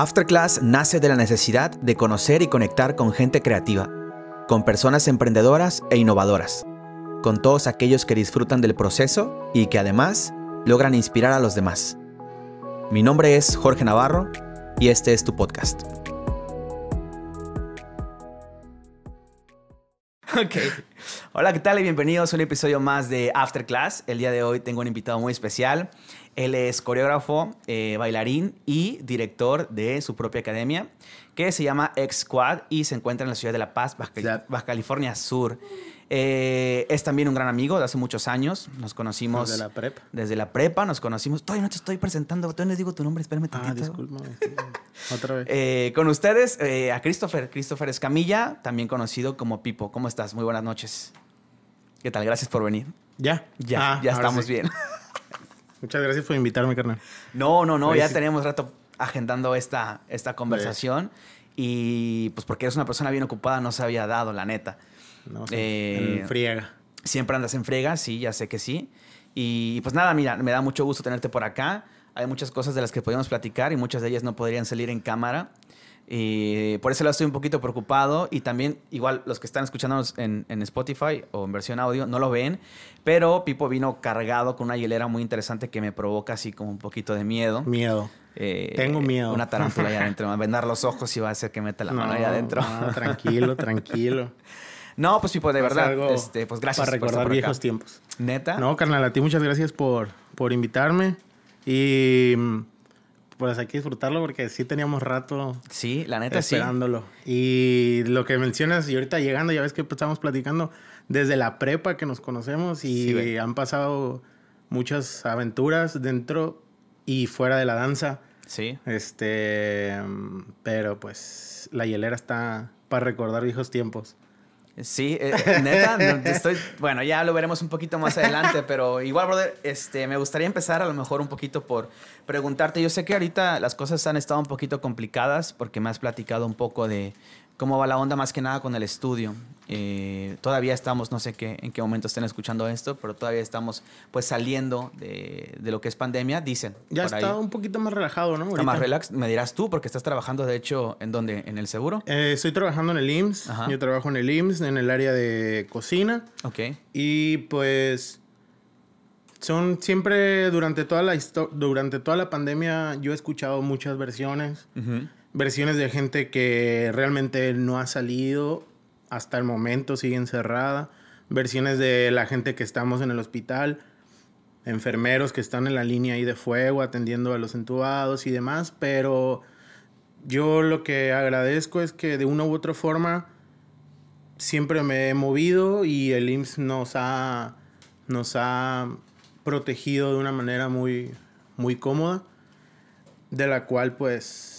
Afterclass nace de la necesidad de conocer y conectar con gente creativa, con personas emprendedoras e innovadoras, con todos aquellos que disfrutan del proceso y que además logran inspirar a los demás. Mi nombre es Jorge Navarro y este es tu podcast. Hola, ¿qué tal? Y bienvenidos a un episodio más de Afterclass. El día de hoy tengo un invitado muy especial. Él es coreógrafo, eh, bailarín y director de su propia academia, que se llama X Squad y se encuentra en la ciudad de La Paz, Baja, California Sur. Eh, es también un gran amigo de hace muchos años. Nos conocimos. Desde la prepa. Desde la prepa nos conocimos. Todavía no te estoy presentando, todavía no les digo tu nombre, espérame Ah, tantito. disculpa. Otra vez. Eh, con ustedes, eh, a Christopher, Christopher Escamilla, también conocido como Pipo. ¿Cómo estás? Muy buenas noches. ¿Qué tal? Gracias por venir. ¿Ya? Ya, Ah, ya estamos sí. bien. Muchas gracias por invitarme, carnal. No, no, no, ya sí. teníamos rato agendando esta, esta conversación y pues porque eres una persona bien ocupada no se había dado, la neta. No, Eh, en friega. Siempre andas en frega, sí, ya sé que sí. Y pues nada, mira, me da mucho gusto tenerte por acá. Hay muchas cosas de las que podemos platicar y muchas de ellas no podrían salir en cámara. Y por eso lado estoy un poquito preocupado y también igual los que están escuchándonos en, en Spotify o en versión audio no lo ven, pero Pipo vino cargado con una hielera muy interesante que me provoca así como un poquito de miedo. Miedo. Eh, Tengo miedo. Una tarántula allá adentro. Me va a vendar los ojos y va a hacer que meta la mano allá adentro. no, tranquilo, tranquilo. No, pues Pipo, de verdad. Este, pues gracias Para recordar por acá. viejos tiempos. Neta. No, carnal, a ti muchas gracias por, por invitarme. Y mm, pues hay que disfrutarlo porque sí teníamos rato Sí, la neta sí. esperándolo. Y lo que mencionas, y ahorita llegando, ya ves que estamos platicando desde la prepa que nos conocemos y Sí, han pasado muchas aventuras dentro y fuera de la danza. Sí. Este, mm, pero pues la hielera está para recordar viejos tiempos. Sí, eh, neta, estoy, bueno, ya lo veremos un poquito más adelante, pero igual, brother, este, me gustaría empezar a lo mejor un poquito por preguntarte, yo sé que ahorita las cosas han estado un poquito complicadas porque me has platicado un poco de cómo va la onda más que nada con el estudio. Eh, todavía estamos, no sé qué, en qué momento estén escuchando esto, pero todavía estamos pues saliendo de, de lo que es pandemia, dicen. Ya ahí. está un poquito más relajado, ¿no? Está Ahorita. más relax, me dirás tú, porque estás trabajando de hecho en dónde, en el seguro. Eh, estoy trabajando en el IMSS. Ajá. Yo trabajo en el IMSS, en el área de cocina. Ok. Y pues son siempre durante toda la durante toda la pandemia yo he escuchado muchas versiones, Ujú. Versiones de gente que realmente no ha salido hasta el momento, sigue encerrada, versiones de la gente que estamos en el hospital, enfermeros que están en la línea ahí de fuego atendiendo a los entubados y demás, pero yo lo que agradezco es que de una u otra forma siempre me he movido y el IMSS nos ha, nos ha protegido de una manera muy, muy cómoda, de la cual pues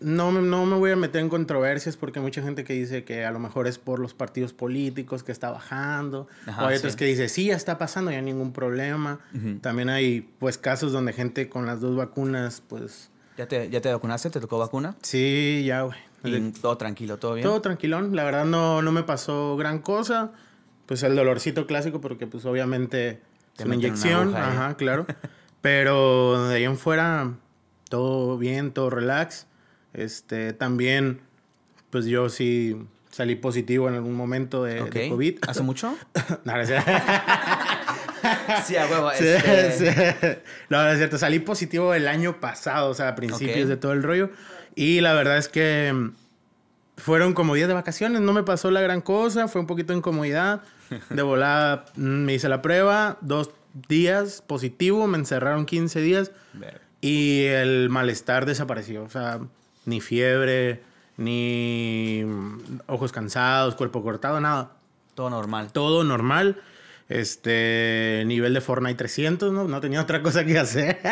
no, me- no me voy a meter en controversias porque hay mucha gente que dice que a lo mejor es por los partidos políticos que está bajando, Ajá, o hay otros sí. que dicen sí, ya está pasando, ya ningún problema. También hay pues casos donde gente con las dos vacunas pues ¿Ya te, ¿Ya te vacunaste? ¿Te tocó vacuna? sí, ya güey. Y todo tranquilo, todo bien. Todo tranquilón, la verdad no, no me pasó gran cosa. Pues el dolorcito clásico, porque pues obviamente Te es una inyección, ajá, claro. Pero de ahí en fuera, todo bien, todo relax. Este, también, pues yo sí salí positivo en algún momento de, COVID. ¿Hace mucho? No, no es cierto. sí, a huevo. Sí, este, sí. No, no es cierto. Salí positivo el año pasado, o sea, a principios de todo el rollo. Y la verdad es que mm, fueron como días de vacaciones. No me pasó la gran cosa. Fue un poquito de incomodidad. De volada mm, me hice la prueba. Dos días positivo. Me encerraron 15 días. Y el malestar desapareció. O sea, ni fiebre, ni ojos cansados, cuerpo cortado, nada Todo normal. todo normal. Este, nivel de Fortnite 300, ¿no? No tenía otra cosa que hacer.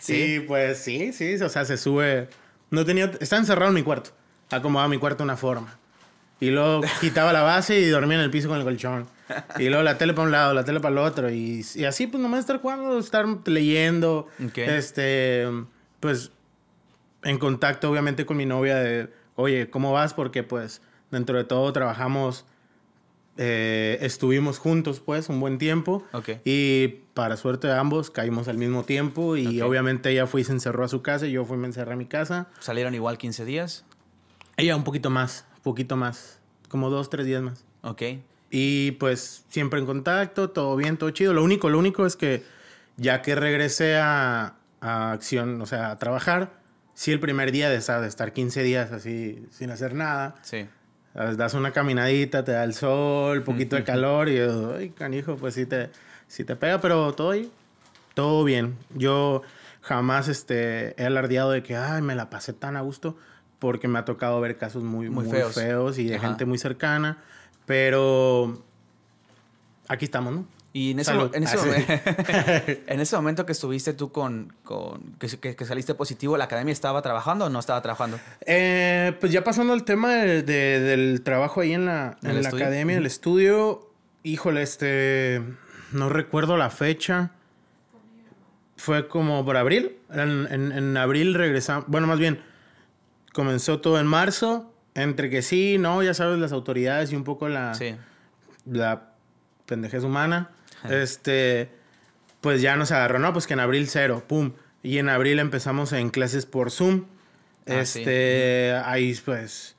Sí. Y pues sí, sí, o sea, se sube. No tenía, estaba encerrado en mi cuarto. Acomodaba mi cuarto de una forma. Y luego quitaba la base y dormía en el piso con el colchón. Y luego la tele para un lado, la tele para el otro. Y, y así, pues nomás estar jugando, estar leyendo. Ok. Este, pues en contacto, obviamente, con mi novia de, oye, ¿cómo vas? Porque, pues, dentro de todo trabajamos eh, estuvimos juntos, pues, un buen tiempo. Ok. Y para suerte de ambos, caímos al mismo tiempo. Y Ok. obviamente ella fue y se encerró a su casa y yo fui y me encerré a mi casa. ¿Salieron igual 15 días? Ella un poquito más, poquito más. Como dos, tres días más. Ok. Y pues siempre en contacto, todo bien, todo chido. Lo único, lo único es que ya que regresé a, a acción, o sea, a trabajar, sí el primer día de estar, de estar 15 días así sin hacer nada, Sí. das una caminadita, te da el sol, poquito de calor y yo, ay, canijo, pues sí te, sí te pega, pero todo todo bien. Yo jamás este, he alardeado de que, ay, me la pasé tan a gusto, porque me ha tocado ver casos muy, Muy muy, feos. feos. y de Ajá. gente muy cercana, pero aquí estamos, ¿no? Y en ese, Salud. mo- en, ese Ah, sí. en ese momento que estuviste tú con, con que, saliste positivo, ¿la academia estaba trabajando o no estaba trabajando? Eh, pues ya pasando al tema de- de- del trabajo ahí en la, ¿En en el la estudio? academia, el estudio, híjole, este, no recuerdo la fecha. Fue como por abril. En, en- en abril regresamos, bueno, más bien, comenzó todo en marzo, entre que sí, no, ya sabes, las autoridades y un poco la, Sí. la pendejez humana, este, pues ya nos agarró, no, pues que en abril cero, pum. Y en abril empezamos en clases por Zoom. Ah, sí. Este, ahí pues,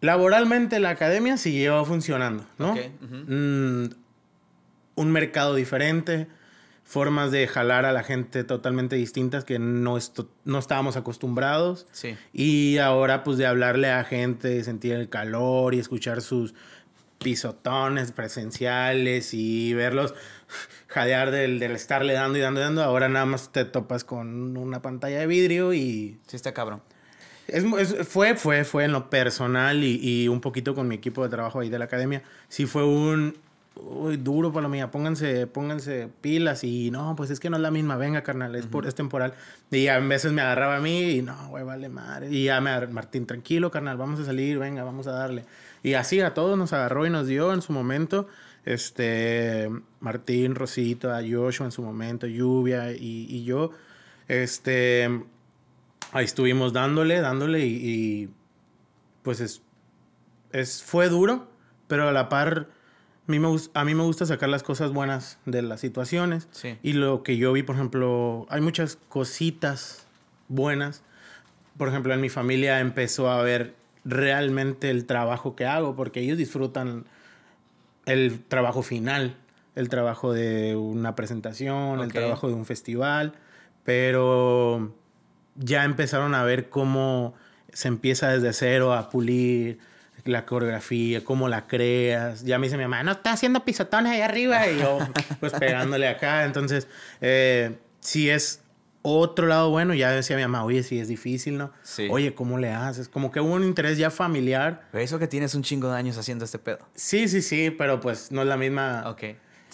laboralmente la academia siguió funcionando, ¿no? Ok, ujú. Mm, un mercado diferente, formas de jalar a la gente totalmente distintas que no, no estábamos acostumbrados. Sí. Y ahora, pues, de hablarle a gente, sentir el calor y escuchar sus pisotones presenciales y verlos jadear del, del estarle dando y dando y dando. Ahora nada más te topas con una pantalla de vidrio y... Sí, está cabrón. Es, es- fue, fue, fue en lo personal y, y un poquito con mi equipo de trabajo ahí de la academia. Sí fue un... Uy, duro, palomilla. Pónganse, pónganse pilas y no, pues es que no es la misma. Venga, carnal, es, por, es temporal. Y a veces me agarraba a mí y no, güey, vale madre. Y ya me Martín, tranquilo, carnal, vamos a salir, venga, vamos a darle. Y así a todos nos agarró y nos dio en su momento. Este, Martín, Rosito, a Joshua en su momento, Lluvia y, y yo. Este, ahí estuvimos dándole, dándole y, y, pues es, es, fue duro, pero a la par, a mí, me, a mí me gusta sacar las cosas buenas de las situaciones. Sí. Y lo que yo vi, por ejemplo, hay muchas cositas buenas. Por ejemplo, en mi familia empezó a ver realmente el trabajo que hago, porque ellos disfrutan el trabajo final, el trabajo de una presentación, el trabajo de un festival, pero ya empezaron a ver cómo se empieza desde cero a pulir la coreografía, cómo la creas. Ya me dice mi mamá, no, está haciendo pisotones ahí arriba y yo pues pegándole acá. Entonces, eh, si es otro lado bueno, ya decía mi mamá, oye, si es difícil, ¿no? Sí. Oye, ¿cómo le haces? Como que hubo un interés ya familiar. Pero eso que tienes un chingo de años haciendo este pedo. Sí, sí, sí, pero pues no es la misma. Ok.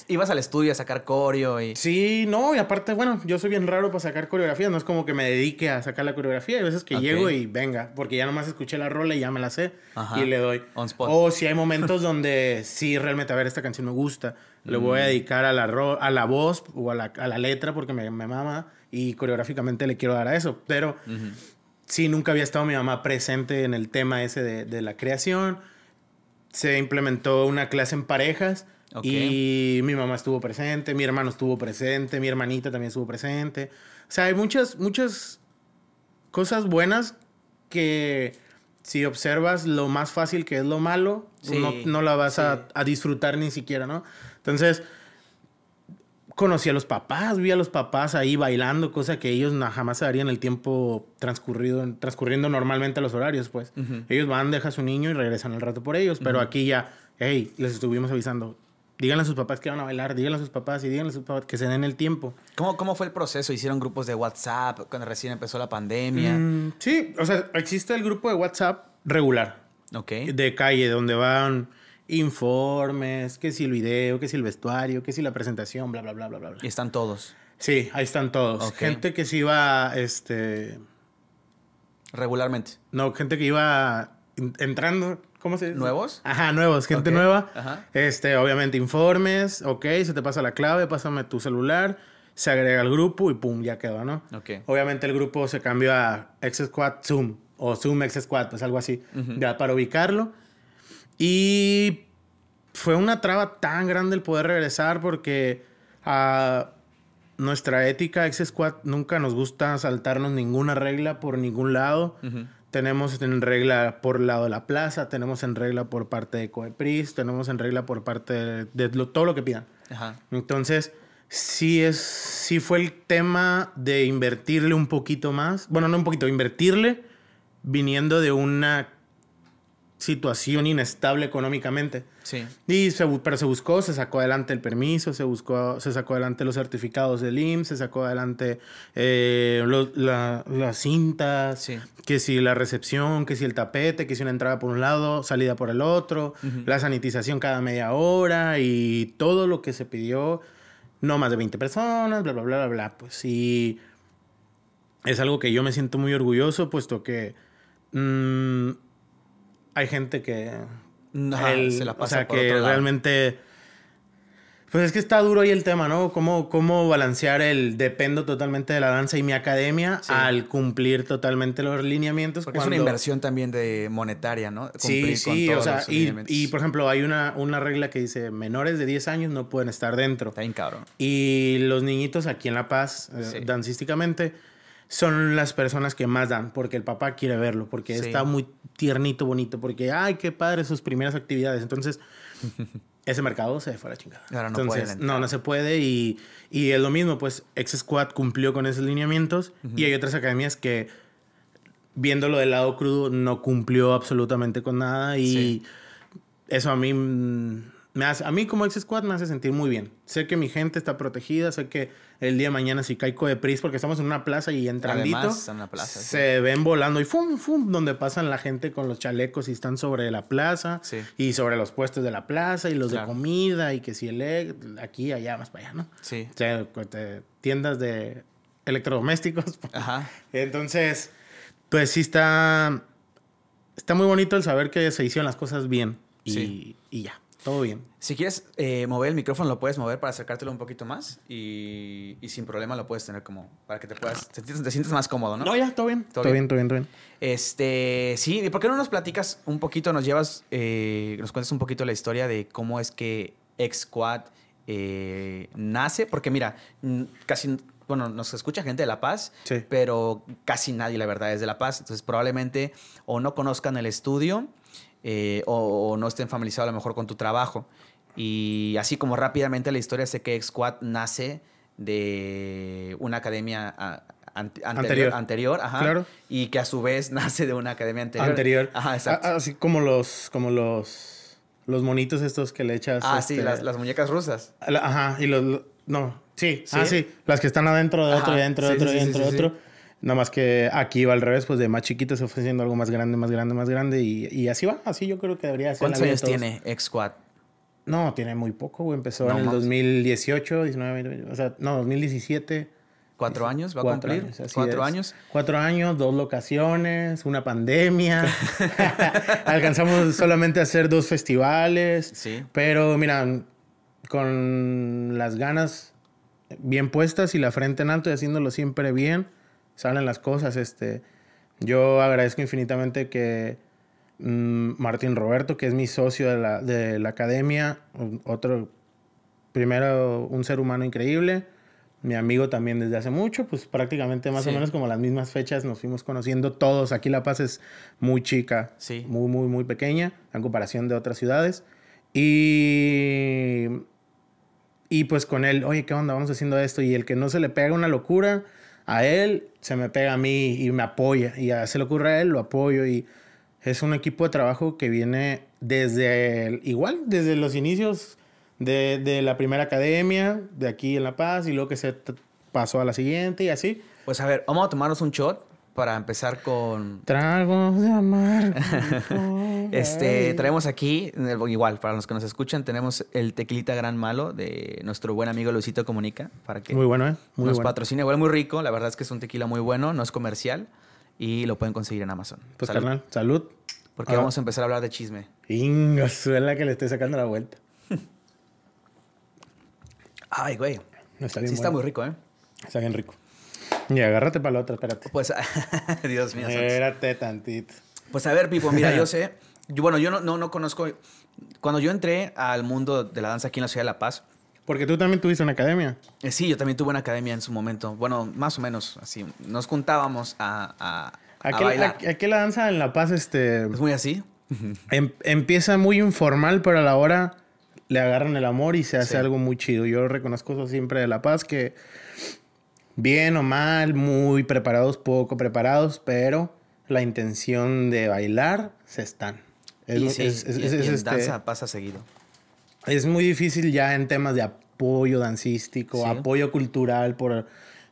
Ibas al estudio a sacar coreo y... Sí, no, y aparte, bueno, yo soy bien raro para sacar coreografías, no es como que me dedique a sacar la coreografía, hay veces que Ok. llego y venga, porque ya nomás escuché la rola y ya me la sé Ajá. y le doy. On spot. O si hay momentos donde sí, realmente, a ver, esta canción me gusta, le voy Mm. a dedicar a la, ro- a la voz o a la, a la letra porque me, me mama y coreográficamente le quiero dar a eso, pero sí, nunca había estado mi mamá presente en el tema ese de, de la creación. Se implementó una clase en parejas Ok. y mi mamá estuvo presente, mi hermano estuvo presente, mi hermanita también estuvo presente. O sea, hay muchas, muchas cosas buenas que si observas lo más fácil que es lo malo, Sí, no, no la vas sí. a, a disfrutar ni siquiera, ¿no? Entonces, conocí a los papás, vi a los papás ahí bailando, cosa que ellos jamás se darían el tiempo transcurrido, transcurriendo normalmente a los horarios, pues. Ellos van, dejan a su niño y regresan al rato por ellos, pero aquí ya, hey, les estuvimos avisando. Díganle a sus papás que van a bailar, díganle a sus papás y díganle a sus papás que se den el tiempo. ¿Cómo, ¿Cómo fue el proceso? ¿Hicieron grupos de WhatsApp cuando recién empezó la pandemia? Mm, sí, o sea, existe el grupo de WhatsApp regular, Ok. de calle, donde van informes, que si el video, que si el vestuario, que si la presentación, bla, bla, bla, bla, bla. Y están todos. Sí, ahí están todos. Gente que se iba, este, Regularmente. no, gente que iba en- entrando, ¿cómo se dice? ¿Nuevos? Ajá, nuevos, gente nueva. ajá. Este, obviamente informes, ok, se te pasa la clave, pásame tu celular, se agrega al grupo y pum, ya quedó, ¿no? Ok. Obviamente el grupo se cambió a X Squad Zoom o Zoom X Squad, pues algo así, ya para ubicarlo. Y fue una traba tan grande el poder regresar porque a nuestra ética ex squad nunca nos gusta saltarnos ninguna regla por ningún lado. Tenemos en regla por el lado de la plaza, tenemos en regla por parte de Coepris, tenemos en regla por parte de, todo lo que pidan. Entonces, sí es, sí fue el tema de invertirle un poquito más. Bueno, no un poquito, invertirle viniendo de una situación inestable económicamente. Sí. Y se, pero se buscó, se sacó adelante el permiso, se buscó, se sacó adelante los certificados del IMSS, se sacó adelante eh, las cintas, que si la recepción, que si el tapete, que si una entrada por un lado, salida por el otro, la sanitización cada media hora y todo lo que se pidió, no más de 20 personas, bla, bla, bla, bla, bla. Pues sí, es algo que yo me siento muy orgulloso, puesto que... Mm, hay gente que. se la pasa o sea, que realmente. Pues es que está duro ahí el tema, ¿no? ¿Cómo, cómo balancear el dependo totalmente de la danza y mi academia al cumplir totalmente los lineamientos. Porque es una inversión también de monetaria, ¿no? sí, sí, o sea, y, y, por ejemplo, hay una, una regla que dice menores de 10 años no pueden estar dentro. Está bien cabrón. Y los niñitos aquí en La Paz, eh, dancísticamente, son las personas que más dan, porque el papá quiere verlo, porque está muy tiernito, bonito, porque, ay, qué padre sus primeras actividades. Entonces, ese mercado se fue a la chingada. no Entonces, no, no se puede. Y, y, es lo mismo, pues, Ex Squad cumplió con esos lineamientos y hay otras academias que, viéndolo del lado crudo, no cumplió absolutamente con nada y eso a mí mm, a mí como ex squad me hace sentir muy bien. Sé que mi gente está protegida, sé que el día de mañana si caigo de pris porque estamos en una plaza y entrandito, plaza, se ven volando y fum, fum, donde pasan la gente con los chalecos y están sobre la plaza y sobre los puestos de la plaza y los de comida y que si el aquí, allá, más para allá, ¿no? Sí. O sea, tiendas de electrodomésticos. Ajá. Entonces, pues sí está, está muy bonito el saber que se hicieron las cosas bien y, y ya. Todo bien. Si quieres eh, mover el micrófono, lo puedes mover para acercártelo un poquito más y, y, sin problema lo puedes tener como para que te puedas, te, te sientes más cómodo, ¿no? No, ya, todo bien. Todo, bien? todo bien, todo bien. Este, sí, ¿y por qué no nos platicas un poquito, nos llevas, eh, nos cuentas un poquito la historia de cómo es que X-Squad eh, nace? Porque mira, casi bueno, nos escucha gente de La Paz, pero casi nadie, la verdad, es de La Paz. Entonces, probablemente o no conozcan el estudio eh, o, no estén familiarizados a lo mejor con tu trabajo. Y así como rápidamente la historia, sé que X-Squad nace de una academia anterior, anterior, ajá, y que a su vez nace de una academia anterior. Anterior. Ajá, exacto. Así como los, como los, los monitos estos que le echas. Ah, sí, este, las, muñecas rusas. Ajá, y los, no, sí, ah, sí, las que están adentro de otro, y adentro de otro, y adentro de otro. Nada más que aquí va al revés, pues de más chiquitos ofreciendo algo más grande, más grande, más grande. Y, y así va, así yo creo que debería ser. ¿Cuántos años tiene X-Squad? No, tiene muy poco, güey. Empezó en el 2018, 19, o sea, no, 2017. ¿Cuatro años va a cumplir? ¿Cuatro años? Cuatro años, dos locaciones, una pandemia. Alcanzamos solamente a hacer dos festivales. Sí. Pero mira, con las ganas bien puestas y la frente en alto y haciéndolo siempre bien salen las cosas. Este, yo agradezco infinitamente que mm, Martín Roberto, que es mi socio de la, de la academia, otro, primero un ser humano increíble, mi amigo también desde hace mucho, pues prácticamente más o menos como las mismas fechas nos fuimos conociendo todos. Aquí La Paz es muy chica, sí. muy, muy, muy pequeña en comparación de otras ciudades. Y, y pues con él, oye, ¿qué onda? Vamos haciendo esto. Y el que no se le pega una locura, a él, se me pega a mí y me apoya. Y a se le ocurre a él, lo apoyo. Y es un equipo de trabajo que viene desde, igual, desde los inicios de, de, la primera academia, de aquí en La Paz, y luego que se pasó a la siguiente y así. Pues a ver, vamos a tomarnos un shot para empezar con... Tragos de amar. este, traemos aquí, igual, para los que nos escuchan, tenemos el tequilita gran malo de nuestro buen amigo Luisito Comunica. Para que muy bueno, ¿eh? Muy nos patrocine. Huele muy rico, la verdad es que es un tequila muy bueno, no es comercial y lo pueden conseguir en Amazon. Pues salud. carnal, salud. Porque ah. vamos a empezar a hablar de chisme. Inga, suena que le estoy sacando la vuelta. Ay, güey. está bien sí, está muy rico, ¿eh? Está bien rico. Y agárrate para la otra, espérate. Pues, Dios mío. Espérate tantito. Pues a ver, Pipo, mira, yo sé Yo, bueno, yo no, no, no conozco. Cuando yo entré al mundo de la danza aquí en la ciudad de La Paz, Porque tú también tuviste una academia. eh, sí, yo también tuve una academia en su momento. Bueno, más o menos así. Nos juntábamos a, a, a Aquí, bailar. aquí- aquí la danza en La Paz este, Es muy así. em- empieza muy informal, pero a la hora le agarran el amor y se hace Sí. algo muy chido. Yo reconozco eso siempre de La Paz, que bien o mal, muy preparados, poco preparados, pero la intención de bailar se están. Es, y mu- sí, es- es- y- es- y es en este- danza pasa seguido. es muy difícil ya en temas de apoyo dancístico, Sí. apoyo cultural por,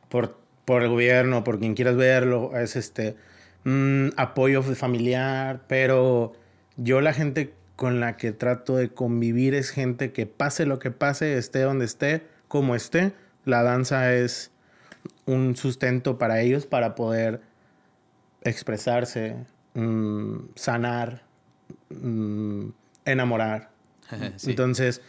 por, por el gobierno, por quien quieras verlo, es este mm, apoyo familiar, pero yo la gente con la que trato de convivir es gente que pase lo que pase, esté donde esté, como esté, la danza es un sustento para ellos para poder expresarse, mm, sanar, mm, enamorar. Sí. Entonces,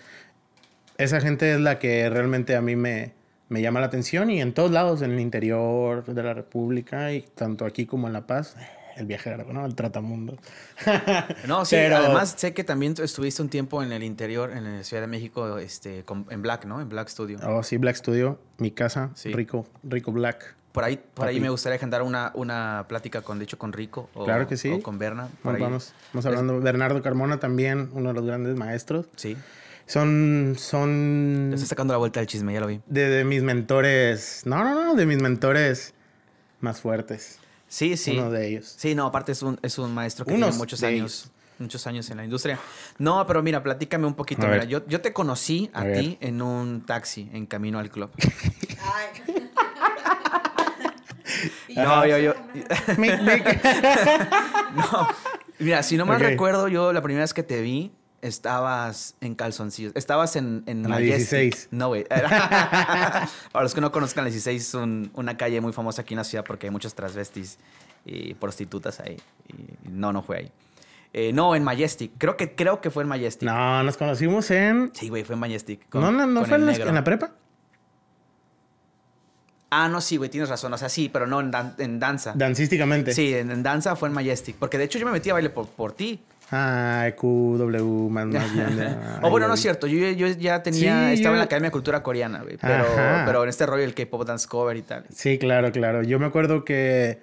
esa gente es la que realmente a mí me, me llama la atención y en todos lados, en el interior de la República y tanto aquí como en La Paz, el viajero, ¿no? El tratamundo. No, sí, Pero- además sé que también estuviste un tiempo en el interior, en la Ciudad de México, este, en Black, ¿no? En Black Studio. Oh, sí, Black Studio, mi casa, Sí. rico, rico Black. Por ahí, por ahí me gustaría agendar una, una plática con, de hecho, con Rico. O, Claro que sí. O con Berna. por Vamos, ahí. vamos, vamos hablando. Bernardo Carmona también, uno de los grandes maestros. Sí. Son, son Le estoy sacando la vuelta al chisme, ya lo vi. de, de mis mentores, no, no, no, de mis mentores más fuertes. Sí, sí. Uno de ellos. Sí, no, aparte es un, es un maestro que Unos tiene muchos años. Muchos años en la industria. No, pero mira, platícame un poquito. A Mira, yo, yo te conocí a, A ver. ti en un taxi en camino al club. Ay. No, yo- yo-. No, mira, si no mal recuerdo, yo la primera vez que te vi, estabas en calzoncillos. Estabas en, en En la Majestic. 16. No, güey. Para los que no conozcan, la 16 es un- una calle muy famosa aquí en la ciudad porque hay muchos transvestis y prostitutas ahí. Y no, no fue ahí. Eh, no, en Majestic. Creo que, creo que fue en Majestic. No, nos conocimos en. Sí, güey, fue en Majestic. no, no, no fue en la, negro. en la prepa. Ah, no, sí, güey, tienes razón. O sea, sí, pero no en, dan- en danza. Dancísticamente. Sí, en, en danza fue en Majestic. Porque de hecho yo me metí a baile por, por ti. Ay, QW, más, más bien. de- o bueno, no es cierto. Yo, yo ya tenía. Sí, estaba yo- en la Academia de Cultura Coreana, güey. Pero, Ajá. pero en este rollo el K-pop dance cover y tal. Sí, claro, claro. Yo me acuerdo que.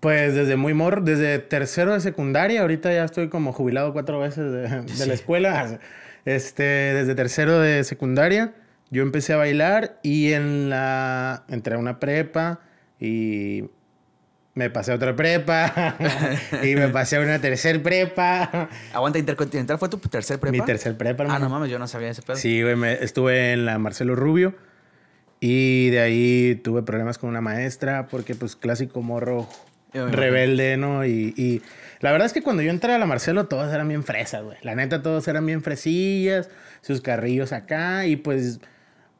Pues desde muy morro, desde tercero de secundaria, ahorita ya estoy como jubilado cuatro veces de, de Sí. la escuela. Este, desde tercero de secundaria, yo empecé a bailar y en la. Entré a una prepa y me pasé a otra prepa y me pasé a una tercer prepa. Aguanta Intercontinental fue tu tercer prepa. Mi tercer prepa, Ah, no hermano. mames, yo no sabía ese pedo. Sí, güey, me- estuve en la Marcelo Rubio y de ahí tuve problemas con una maestra porque pues clásico morro rebelde, ¿no? Y, y la verdad es que cuando yo entré a la Marcelo todos eran bien fresas, güey. La neta todos eran bien fresillas, sus carrillos acá y pues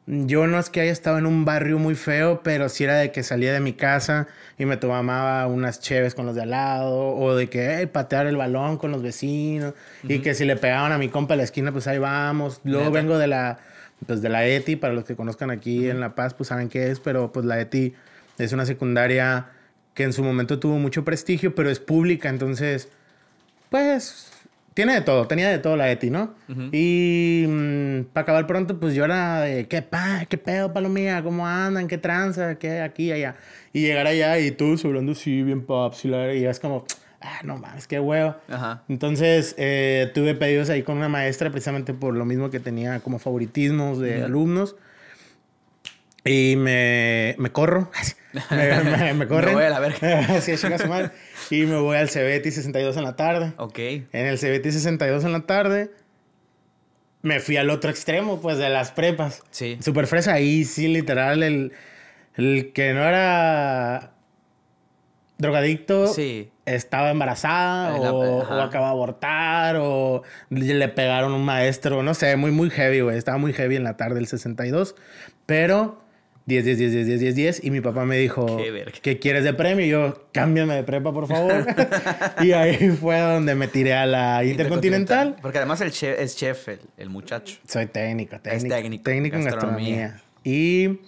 yo no es que haya estado en un barrio muy feo, pero sí era de que salía de mi casa y me tomaba unas cheves con los de al lado, o de que eh, patear el balón con los vecinos, y que si le pegaban a mi compa a la esquina, pues ahí vamos. Luego Neta. vengo de la, pues de la ETI, para los que conozcan aquí en La Paz, pues saben qué es, pero pues la ETI es una secundaria que en su momento tuvo mucho prestigio, pero es pública, entonces, pues, tiene de todo, tenía de todo la ETI, ¿no? Y para acabar pronto, pues yo era de, ¿qué, pa, qué pedo, palomía? ¿Cómo andan? ¿Qué tranza? ¿Qué aquí, allá? Y llegar allá y todos hablando así, bien pops, y la- y es como, ah, no mames, qué huevo. Ajá. Entonces, eh, tuve pedidos ahí con una maestra precisamente por lo mismo que tenía como favoritismos de alumnos. Y me, me corro. me, me, me corren. voy a la verga. sí, chinga su madre. Y me voy al CBT 62 en la tarde. Ok. En el CBT 62 en la tarde, me fui al otro extremo, pues, de las prepas. Sí. Super fresa. Ahí sí, literal, el, el que no era drogadicto Sí. estaba embarazada la- o, o acaba de abortar o le pegaron un maestro, no sé, muy, muy heavy, güey. Estaba muy heavy en la tarde del 62, pero 10, 10, 10, 10, 10, 10, 10. Y mi papá me dijo, Qué. ¿qué quieres de premio? Y yo, cámbiame de prepa, por favor. y ahí fue donde me tiré a la Intercontinental. Porque además el chef, es chef, el, el muchacho. Soy técnico, técnico. técnico, técnico en gastronomía. Y,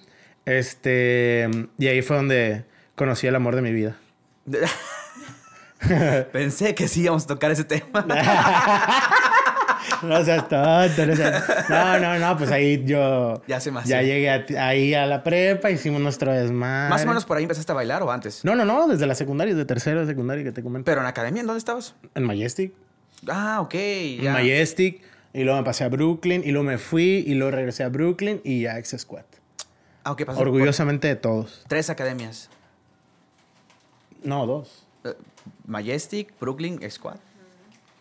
este, y ahí fue donde conocí el amor de mi vida. Pensé que sí íbamos a tocar ese tema. No seas tonto, no seas... No, no, no, pues ahí yo... Ya se me Ya llegué a- ahí a la prepa, hicimos nuestro desmadre. Más o menos por ahí empezaste a bailar o antes. No, no, no, desde la secundaria, de tercero de secundaria que te comento. Pero en academia, ¿en dónde estabas? En Majestic. Ah, ok. En. Majestic. Y luego me pasé a Brooklyn. Y luego me fui. Y luego regresé a Brooklyn. Y ya ex Squad. Ah, ok, por Orgullosamente de todos. Tres academias. No, dos. Eh, Majestic, Brooklyn, Squad.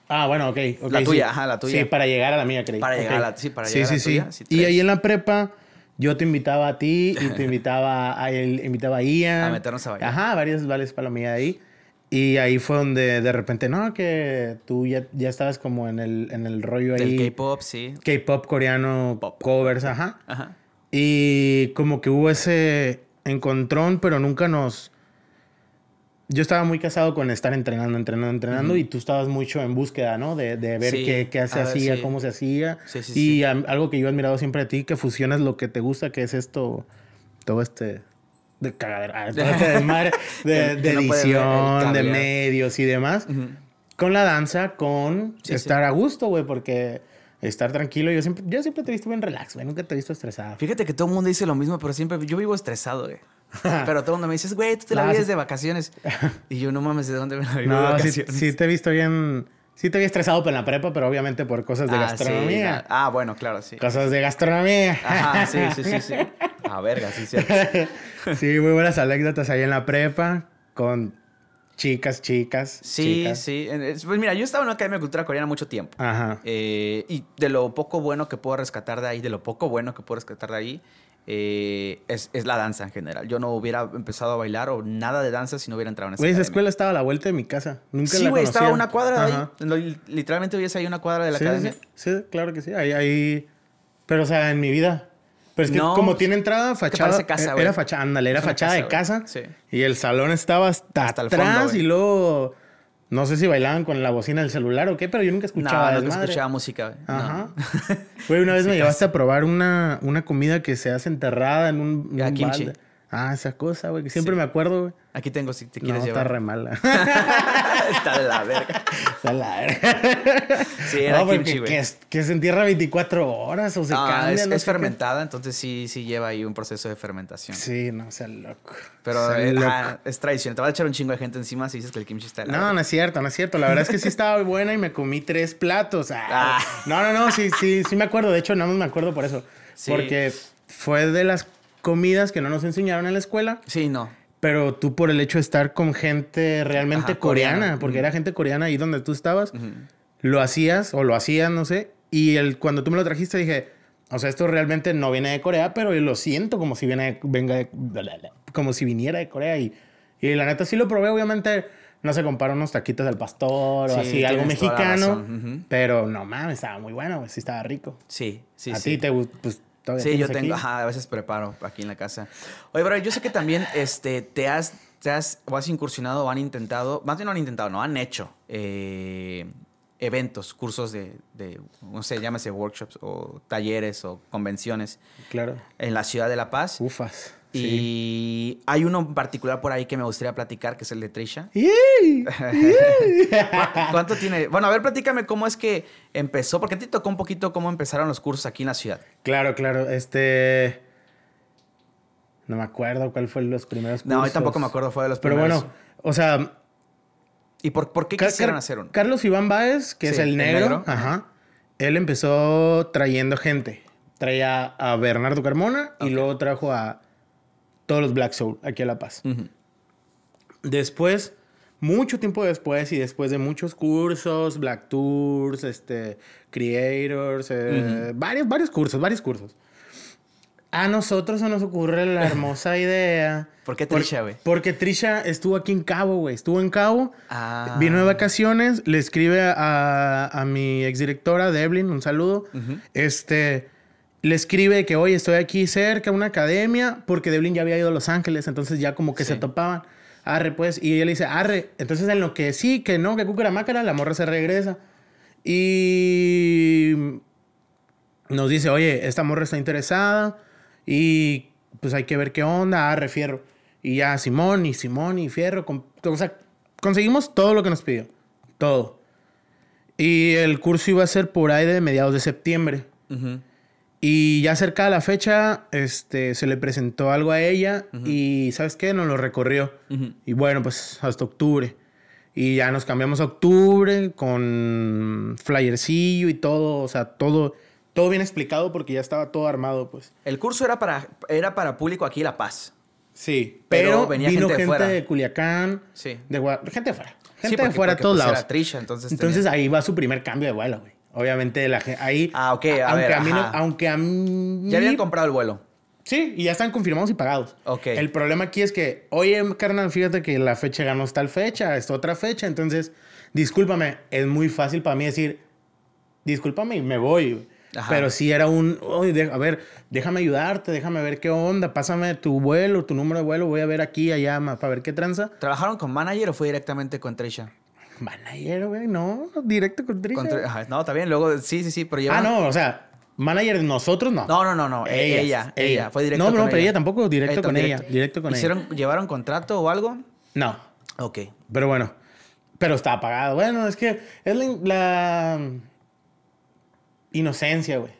Ah, bueno, ok. ok, La sí. tuya, ajá, la tuya. Sí, para llegar a la mía, creí. Para Ok. llegar a la- sí, para Sí, llegar a la sí, tuya, sí. sí, y tres. ahí en la prepa, yo te invitaba a ti y te invitaba a, él, invitaba a Ian. A meternos a bailar. Ajá, varios vales palomilla ahí. Y ahí fue donde de repente, no, que tú ya, ya estabas como en el, en el rollo ahí. Del K-pop, sí. K-pop coreano, Pop. covers, ajá. Ajá. Y como que hubo ese encontrón, pero nunca nos... Yo estaba muy casado con estar entrenando, entrenando, entrenando, y tú estabas mucho en búsqueda, ¿no? De, de ver Sí, qué, qué se a hacía, sí. cómo se hacía. Sí, sí, y algo que yo he admirado siempre de ti, que fusionas lo que te gusta, que es esto, todo este... De cagadera, ah, todo este desmadre de, de no edición, de medios y demás. Con la danza, con estar a gusto, güey, porque estar tranquilo. Yo siempre, yo siempre te he visto bien relax, güey. Nunca te he visto estresado. Fíjate que todo el mundo dice lo mismo, pero siempre yo vivo estresado, güey. Pero todo el mundo me dice, güey, tú te la No, vives sí. de vacaciones. Y yo no mames, ¿de dónde me la vivo No, sí, vacaciones? sí te he visto bien. Sí te había estresado en la prepa, pero obviamente por cosas de Ah, gastronomía. ah, bueno, claro, sí. Cosas de gastronomía. Ajá, sí, sí, sí, sí. Ah, verga, sí, cierto. sí, muy buenas anécdotas ahí en la prepa con chicas, chicas. Sí, chicas. sí. Pues mira, yo estaba en una academia de cultura coreana mucho tiempo. Ajá. Eh, y de lo poco bueno que puedo rescatar de ahí, de lo poco bueno que puedo rescatar de ahí, eh, es, es la danza en general. Yo no hubiera empezado a bailar o nada de danza si no hubiera entrado en esa Güey, esa escuela estaba a la vuelta de mi casa. Nunca Sí, la güey, estaba a una cuadra Ajá. ahí. Literalmente hubiese ahí una cuadra de la sí, academia. Sí, sí, claro que sí. Ahí, ahí. Pero, o sea, en mi vida. Pero es que No, como tiene entrada, fachada. casa, güey. Era fachada, ándale, era fachada casa, de casa. Sí. Y el salón estaba hasta, Hasta el fondo, y luego. No sé si bailaban con la bocina del celular o qué, pero yo nunca No, escuchaba. nunca desmadre. escuchaba música. güey. No. Ajá. Güey, una vez me llevaste a probar una, una comida que se hace enterrada en un, en un kimchi. balde. Ah, esa cosa, güey, que siempre Sí. me acuerdo, güey. Aquí tengo si te No, quieres está llevar. re mala. está de la verga. Está la verga. Sí, era No, kimchi, güey. que, que se entierra 24 horas o se Ah, cambia. es, no es qué. fermentada, entonces sí, sí lleva ahí un proceso de fermentación. Sí, no, sea loco. Pero Sea eh, loco. es tradición. Te va a echar un chingo de gente encima si dices que el kimchi está de la No, verga. no es cierto, no es cierto. La verdad es que sí estaba buena y me comí tres platos. Ah, Ah. No, no, no, sí, sí, sí me acuerdo. De hecho, nada más me acuerdo por eso. Sí. Porque fue de las comidas que no nos enseñaron en la escuela. Sí, no. Pero tú por el hecho de estar con gente realmente Ajá, coreana, coreana. porque Ujú. era gente coreana ahí donde tú estabas, Ujú. lo hacías o lo hacías, no sé. Y el, cuando tú me lo trajiste dije, o sea, esto realmente no viene de Corea, pero lo siento como si viene, venga de- como si viniera de Corea. Y, y la neta sí lo probé, obviamente no se compara unos taquitos del pastor o Sí, así, algo mexicano. razón. Ujú. Pero no mames, estaba muy bueno, sí estaba rico. Sí, sí, a sí. ti te pues todavía Sí, yo tengo, aquí. ajá, a veces preparo aquí en la casa. Oye, bro, yo sé que también este, te has, te has, o has incursionado o han intentado, más bien no han intentado, no, han hecho eh, eventos, cursos de, de, no sé, llámese workshops o talleres o convenciones Claro. en la ciudad de La Paz. Ufas. Sí. Y hay uno en particular por ahí que me gustaría platicar, que es el de Trisha. ¿Cuánto tiene? Bueno, a ver, platícame cómo es que empezó, porque te tocó un poquito cómo empezaron los cursos aquí en la ciudad. Claro, claro. Este. No me acuerdo cuál fue los primeros cursos. No, yo tampoco me acuerdo, fue de los Pero primeros. bueno, o sea. ¿Y por, por qué Car- quisieran Car- hacer uno? Carlos Iván Báez, que es Sí, el el negro, negro, ajá. Él empezó trayendo gente. Traía a Bernardo Carmona y luego trajo a todos los Black Soul aquí a La Paz. Ujú. Después, mucho tiempo después y después de muchos cursos, Black Tours, este, Creators, eh, varios, varios cursos, varios cursos. A nosotros se nos ocurre la hermosa idea. ¿Por qué Por- Trisha, güey? Porque Trisha estuvo aquí en Cabo, güey. Estuvo en Cabo. Ah. Vino de vacaciones, le escribe a, a mi exdirectora, Devlin, un saludo. Ujú. Este, le escribe que, oye, estoy aquí cerca, una academia, porque Devlin ya había ido a Los Ángeles, entonces ya como que Sí. se topaban. Arre, pues, y ella le dice, arre. Entonces, en lo que sí, que no, que cucaramácara, la morra se regresa. Y nos dice, oye, esta morra está interesada y pues hay que ver qué onda, arre, fierro. Y ya Simón y Simón y fierro, con, o sea, conseguimos todo lo que nos pidió. Todo. Y el curso iba a ser por ahí de mediados de septiembre. Ujú. Y ya cerca de la fecha, este, se le presentó algo a ella y, ¿sabes qué? Nos lo recorrió. Y bueno, pues hasta octubre. Y ya nos cambiamos a octubre con flyercillo y todo, o sea, todo, todo bien explicado porque ya estaba todo armado, pues. El curso era para, era para público aquí La Paz. Sí, Pero pero, venía vino gente de gente fuera. de Culiacán, Sí. de Gua- gente de fuera, gente Sí, de fuera a porque, todos pues, lados. Era Trisha, entonces. Entonces tenía- ahí va su primer cambio de vuelo, güey. Obviamente la gente ahí Ah, ok, a aunque ver, a mí no- ajá. aunque a mí ya habían comprado el vuelo. Sí, y ya están confirmados y pagados. Ok. El problema aquí es que, oye, carnal, fíjate que la fecha ya no tal fecha, es otra fecha. Entonces, discúlpame, es muy fácil para mí decir, discúlpame y me voy. Ajá. Pero sí era un, oye, de- a ver, déjame ayudarte, déjame ver qué onda, pásame tu vuelo, tu número de vuelo, voy a ver aquí, allá, para ver qué tranza. ¿Trabajaron con manager o fue directamente con Trisha? Manager, güey, no, directo con Trisha. Con Tri- ajá, no, está bien. Luego, sí, sí, sí, pero Ah, llevan- no, o sea, manager de nosotros no. No, no, no, no. e- ella, ella, ella. Fue directo No, con no, pero ella tampoco, directo Ella con directo. ella, directo con ella. ¿Hicieron, ¿Llevaron contrato o algo? No. Ok. Pero bueno, pero está apagado. Bueno, es que es la, la inocencia, güey.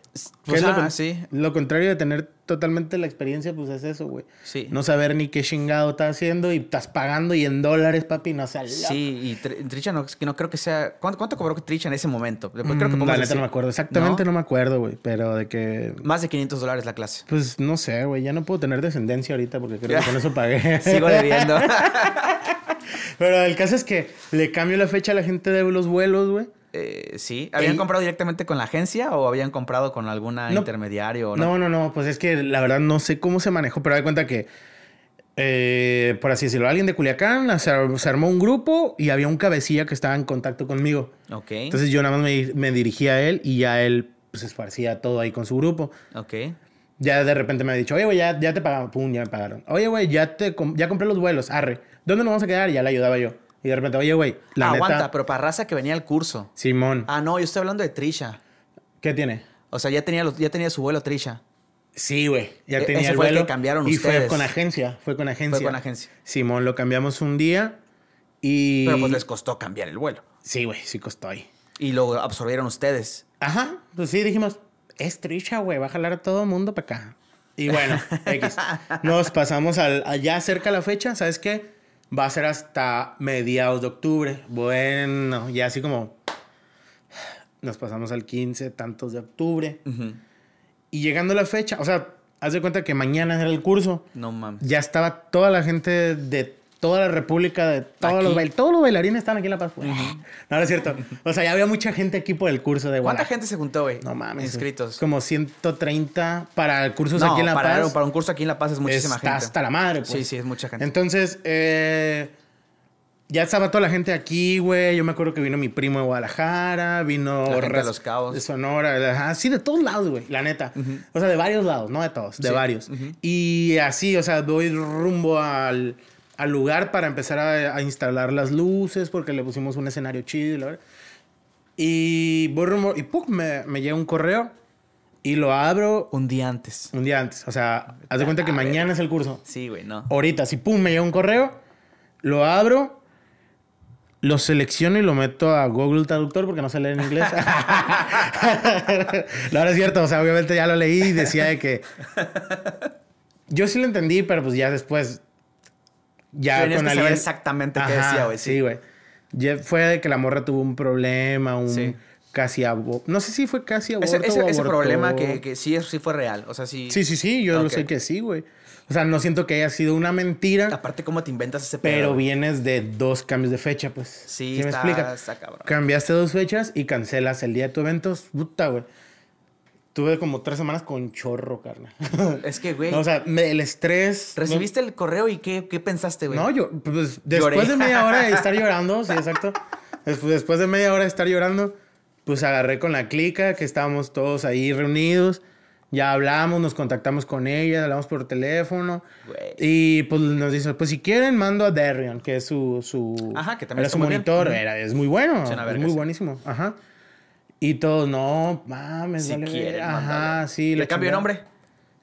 Pues, lo, con- sí. lo contrario de tener totalmente la experiencia, pues es eso, güey. Sí. No saber ni qué chingado estás haciendo y estás pagando y en dólares, papi, no sé. Sí, y Tr- Trisha no, no creo que sea... ¿Cuánto, cuánto cobró Trisha en ese momento? Después creo que Mm, la neta no me acuerdo. Exactamente ¿No? ¿No? me acuerdo, güey. Pero de que... Más de 500 dólares la clase. Pues no sé, güey. Ya no puedo tener descendencia ahorita porque creo que con eso pagué. Sigo debiendo. Pero el caso es que le cambio la fecha a la gente de los vuelos, güey. Eh, sí. ¿Habían El- comprado directamente con la agencia o habían comprado con alguna No. intermediario? o no? No, no, no, pues es que la verdad no sé cómo se manejó, pero da cuenta que, eh, por así decirlo, alguien de Culiacán se, ar- se armó un grupo y había un cabecilla que estaba en contacto conmigo. Ok. Entonces yo nada más me, me dirigía a él y ya él pues esparcía todo ahí con su grupo. ok. Ya de repente me ha dicho, oye, güey, ya, ya te pagaron. Pum, ya me pagaron. Oye, güey, ya, te ya compré los vuelos. Arre. ¿Dónde nos vamos a quedar? Y ya le ayudaba yo. Y de repente, oye, güey, la Ah, neta... aguanta, pero para raza que venía al curso. Simón, Ah, no, yo estoy hablando de Trisha. ¿qué tiene? O sea, ya tenía, los- ya tenía su vuelo Trisha. Sí, güey. Ya E- tenía ese el fue el vuelo. que cambiaron y fue con agencia. Fue con agencia. Fue con agencia. Simón, lo cambiamos un día y... Pero pues les costó cambiar el vuelo. Sí, güey, sí costó ahí. Y lo absorbieron ustedes. Ajá, pues sí, dijimos, es Trisha, güey, va a jalar a todo el mundo para acá. Y bueno, X. Nos pasamos al, allá cerca de la fecha, ¿sabes qué? Va a ser hasta mediados de octubre. Bueno, ya así como... Nos pasamos al 15, tantos de octubre. Y llegando la fecha, o sea, haz de cuenta que mañana era el curso. No mames. Ya estaba toda la gente de toda la república, de todos Aquí. los bailarines. Todos los bailarines estaban aquí en La Paz. güey. No, no es cierto. O sea, ya había mucha gente aquí por el curso de ¿Cuánta gente se juntó, güey? No mames. Inscritos. Como 130 para cursos no, aquí en La para, Paz. para un curso aquí en La Paz es muchísima está gente. hasta la madre, pues. Sí, sí, es mucha gente. Entonces, eh, ya estaba toda la gente aquí, güey. Yo me acuerdo que vino mi primo de Guadalajara, vino... La gente de Los Cabos. De Sonora, ajá, sí, de todos lados, güey, la neta. O sea, de varios lados, no de todos, de Sí, varios. Y así, o sea, doy rumbo al, al lugar para empezar a, a instalar las luces, porque le pusimos un escenario chido y la verdad. Y y ¡pum! Me, me llega un correo y lo abro Un día antes. un día antes. O sea, haz de cuenta que A ver. mañana es el curso Sí, güey, no. ahorita, si pum, me llega un correo, lo abro, lo selecciono y lo meto a Google Traductor porque no sé leer en inglés. no, no es cierto, o sea, obviamente ya lo leí y decía de que. Yo sí lo entendí, pero pues ya después. Ya Tenías con que alguien. saber exactamente qué decía, güey. Sí, güey. Fue de que la morra tuvo un problema, un Sí. casi aborto. No sé si fue casi aborto. Ese, ese, o ese problema que, que sí, sí fue real. O sea, sí. Sí, sí, sí, yo lo sé que sí, güey. O sea, no siento que haya sido una mentira. Aparte, ¿cómo te inventas ese pedo? Pero vienes de dos cambios de fecha, pues. Sí, me está, explica? está cabrón. Cambiaste dos fechas y cancelas el día de tu evento. Puta, güey. Tuve como tres semanas con chorro, carnal. Es que, güey, No, o sea, me- el estrés. recibiste el correo y ¿qué, qué pensaste, güey? No, yo, pues Lloré. después de media hora de estar llorando, sí, exacto. Después, después de media hora de estar llorando, pues agarré con la clica, que estábamos todos ahí reunidos. Ya hablamos, nos contactamos con ella, hablamos por teléfono. Güey. Y pues nos dice, pues si quieren, mando a Darion, que es su, su, Ajá, que también era su bien. monitor. Ujú. Era, es muy bueno, Es muy buenísimo. Ajá. Y todos, no, mames, Si vale quieren, verga". Ajá, sí. ¿El cambio de nombre?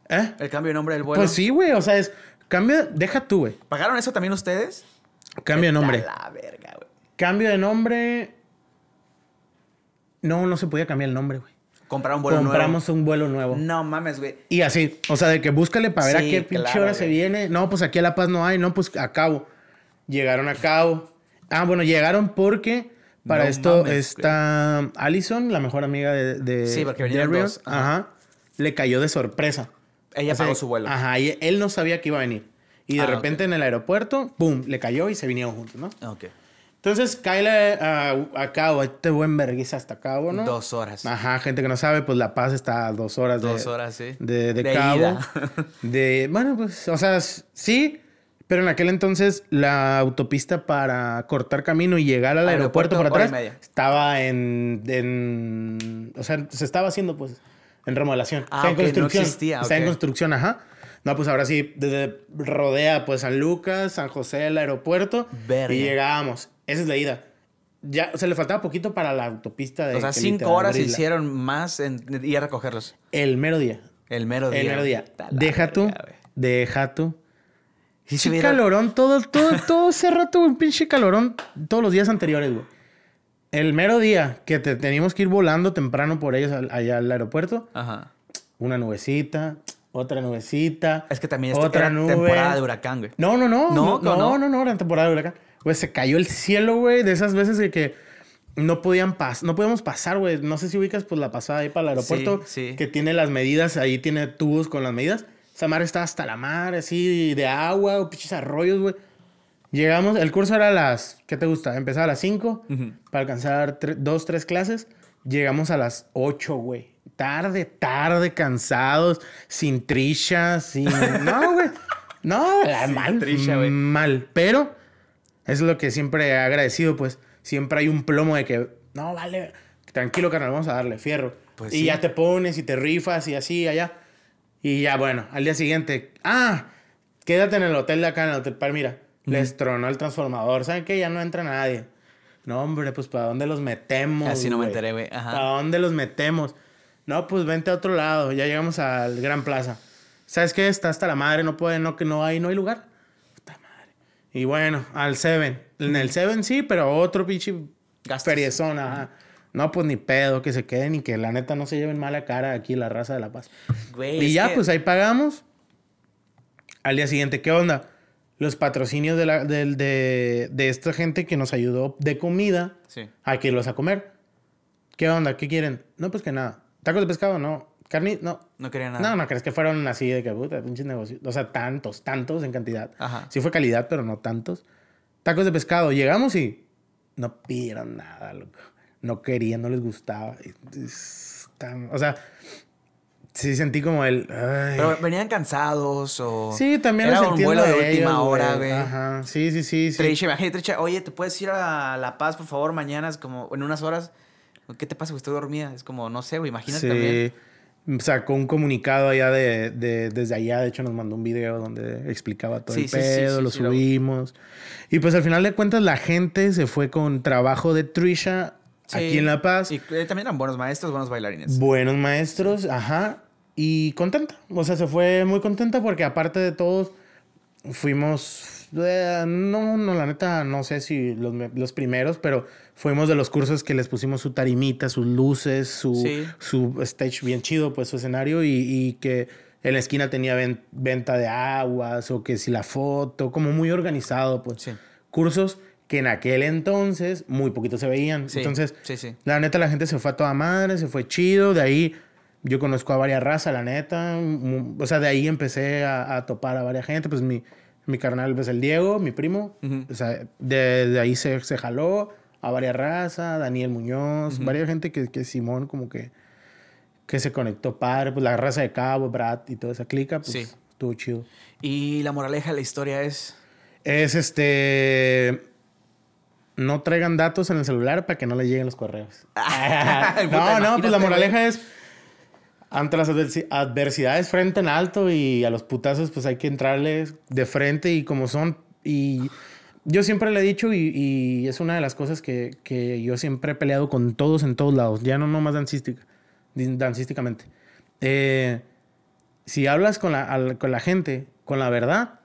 ¿Eh? ¿El cambio de nombre del vuelo? Pues sí, güey, o sea, es, cambia, deja tú, güey. ¿Pagaron eso también ustedes? Cambia de nombre. La verga, Cambio de nombre. No, no se podía cambiar el nombre, güey. Comprar un vuelo Compramos un vuelo nuevo. nuevo. No mames, güey. Y así, o sea, de que búscale para ver a qué pinche claro, hora se güey. viene. No, pues aquí a La Paz no hay, no, pues a Cabo. Llegaron a Cabo. Ah, bueno, llegaron porque para No esto mames, está Allison, la mejor amiga de, de Sí, porque dos, ajá. Ajá. Le cayó de sorpresa. Ella O sea, pagó su vuelo. Ajá, y él no sabía que iba a venir. Y de Ah, repente en el aeropuerto, ¡pum! Le cayó y se vinieron juntos, ¿no? Ok. Entonces, cae a, a Cabo, este buen vergüenza hasta Cabo, ¿no? Dos horas. Ajá, gente que no sabe, pues La Paz está a dos horas de, Dos horas, sí. de, de De Cabo. ida. De, bueno, pues, o sea, sí, pero en aquel entonces la autopista para cortar camino y llegar al aeropuerto, Aeropuerto, atrás estaba en, en- O sea, se estaba haciendo, pues, en remodelación. Ah, en ok, no construcción. existía, Está en construcción, ajá. No, pues ahora sí, desde rodea, pues, San Lucas, San José, el aeropuerto. Verga. Y llegábamos. Esa es la ida. Ya, o sea, le faltaba poquito para la autopista de O sea, cinco horas se hicieron más en ir a recogerlos. El mero día. El mero día. El mero día. Deja tú. Deja tú. Sí, hubiera- calorón, todo, todo, todo ese rato, un pinche calorón todos los días anteriores, güey. El mero día que te teníamos que ir volando temprano por ellos al- allá al aeropuerto, Ajá. una nubecita, otra nubecita. Es que también otra era nube. temporada de huracán, güey. No, no, no. No, No, no, no. no, era temporada de huracán. Güey, se cayó el cielo, güey, de esas veces de que no podían pasar, no podíamos pasar, güey. No sé si ubicas, pues, la pasada ahí para el aeropuerto, Sí, sí. que tiene las medidas, ahí tiene tubos con las medidas. Esa mar está hasta la mar, así, de agua, o pinches arroyos, güey. Llegamos, el curso era a las, ¿qué te gusta? Empezaba a las 5 Ujú. para alcanzar tre- dos, tres clases. Llegamos a las 8, güey. Tarde, tarde, cansados, sin trisha, sin... No, güey. No, mal. trisha, güey. Mal. Pero es lo que siempre he agradecido, pues. Siempre hay un plomo de que, no, vale, tranquilo, carnal, vamos a darle fierro. Pues y sí. ya te pones y te rifas y así, allá. Y ya, bueno, al día siguiente, ah, quédate en el hotel de acá, en el Hotel Palmira. Les tronó el transformador. ¿Saben qué? Ya no entra nadie. No, hombre, pues ¿para dónde los metemos? Así no me enteré, güey. ¿Para dónde los metemos? No, pues vente a otro lado. Ya llegamos al Gran Plaza. ¿Sabes qué? Está hasta la madre, no puede, no, que no hay, no hay lugar. Puta madre. Y bueno, al Seven. En el Seven sí, pero otro pinche Gastos. feriezón, ajá. No, pues ni pedo, que se queden y que la neta no se lleven mala cara aquí la raza de La Paz. Güey, Y ya, que- pues ahí pagamos. Al día siguiente, ¿qué onda? Los patrocinios de, la, de, de esta gente que nos ayudó de comida Sí. a que los a comer. ¿Qué onda? ¿Qué quieren? No, pues que nada. ¿Tacos de pescado? No. ¿Carne? No. No quería nada. No, no crees que fueron así de que puta, pinches negocios. O sea, tantos, tantos en cantidad. Ajá. Sí fue calidad, pero no tantos. Tacos de pescado. Llegamos y no pidieron nada, loco. No querían, no les gustaba. O sea, sí sentí como el. ay. Pero venían cansados o... Sí, también Era un vuelo de ellos, última hora, güey. Ajá, sí, sí, sí. sí. Trisha, imagínate, Trisha, oye, ¿te puedes ir a La Paz, por favor, mañana? Es como, en unas horas. ¿Qué te pasa, güey? Estoy dormida. Es como, no sé, güey, imagínate Sí. también. Sacó un comunicado allá de, de- desde allá. De hecho, nos mandó un video donde explicaba todo Sí, el sí, pedo, lo- subimos. Y pues al final de cuentas, la gente se fue con trabajo de Trisha Sí. aquí en La Paz. Y eh, también eran buenos maestros, buenos bailarines. Buenos maestros, ajá. Y contenta. O sea, se fue muy contenta porque aparte de todos, fuimos... eh, no, no, la neta, no sé si los, los primeros, pero fuimos de los cursos que les pusimos su tarimita, sus luces, su, Sí. su stage bien chido, pues su escenario y, y que en la esquina tenía ven- venta de aguas o que si la foto, como muy organizado, pues. Sí. Cursos que en aquel entonces muy poquito se veían. Sí, Entonces, sí, sí. la neta, la gente se fue a toda madre, se fue chido. De ahí yo conozco a varias razas, la neta. Mu- O sea, de ahí empecé a, a topar a varias gente. Pues mi, mi carnal, pues el Diego, mi primo. O sea, de, de ahí se, se jaló a varias razas, Daniel Muñoz, varias gente que, que Simón como que, que se conectó padre. Pues la raza de Cabo, Brad y toda esa clica, pues Sí. estuvo chido. Y la moraleja de la historia es... Es este. No traigan datos en el celular para que no les lleguen los correos. No, no, pues la moraleja es. Ante las adversi- adversidades frente en alto y a los putazos, pues hay que entrarles de frente y como son. Y yo siempre le he dicho, y, y es una de las cosas que, que yo siempre he peleado con todos en todos lados, ya no nomás dancística, dancísticamente. Eh, si hablas con la, al- con la gente, con la verdad,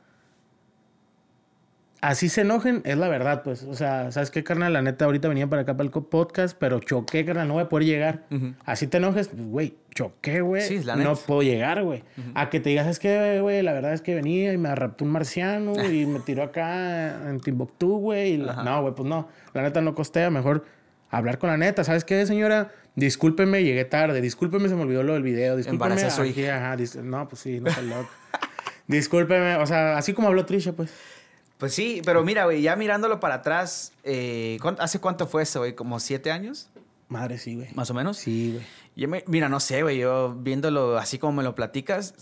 así se enojen, es la verdad, pues. O sea, ¿sabes qué, carnal? La neta, ahorita venía para acá para el podcast, pero choqué, carnal, no voy a poder llegar. Así te enojes, pues, güey, choqué, güey. Sí, no neta. puedo llegar, güey. A que te digas, es que, güey, la verdad es que venía y me raptó un marciano y me tiró acá en Timbuktu, güey. la-. No, güey, pues no. La neta no costea, mejor hablar con la neta. ¿Sabes qué, señora? Discúlpeme, llegué tarde. Discúlpeme, se me olvidó lo del video. Discúlpeme. Embaracé a su aquí, ajá, dis- no, pues sí, no está loco. Discúlpeme, o sea, así como habló Trisha, pues. Pues sí, pero mira, güey, ya mirándolo para atrás, eh, ¿cuán- ¿hace cuánto fue eso, güey? ¿Como siete años? Madre, sí, güey. Más o menos. Sí, güey. Yo me- mira, no sé, güey, yo viéndolo así como me lo platicas,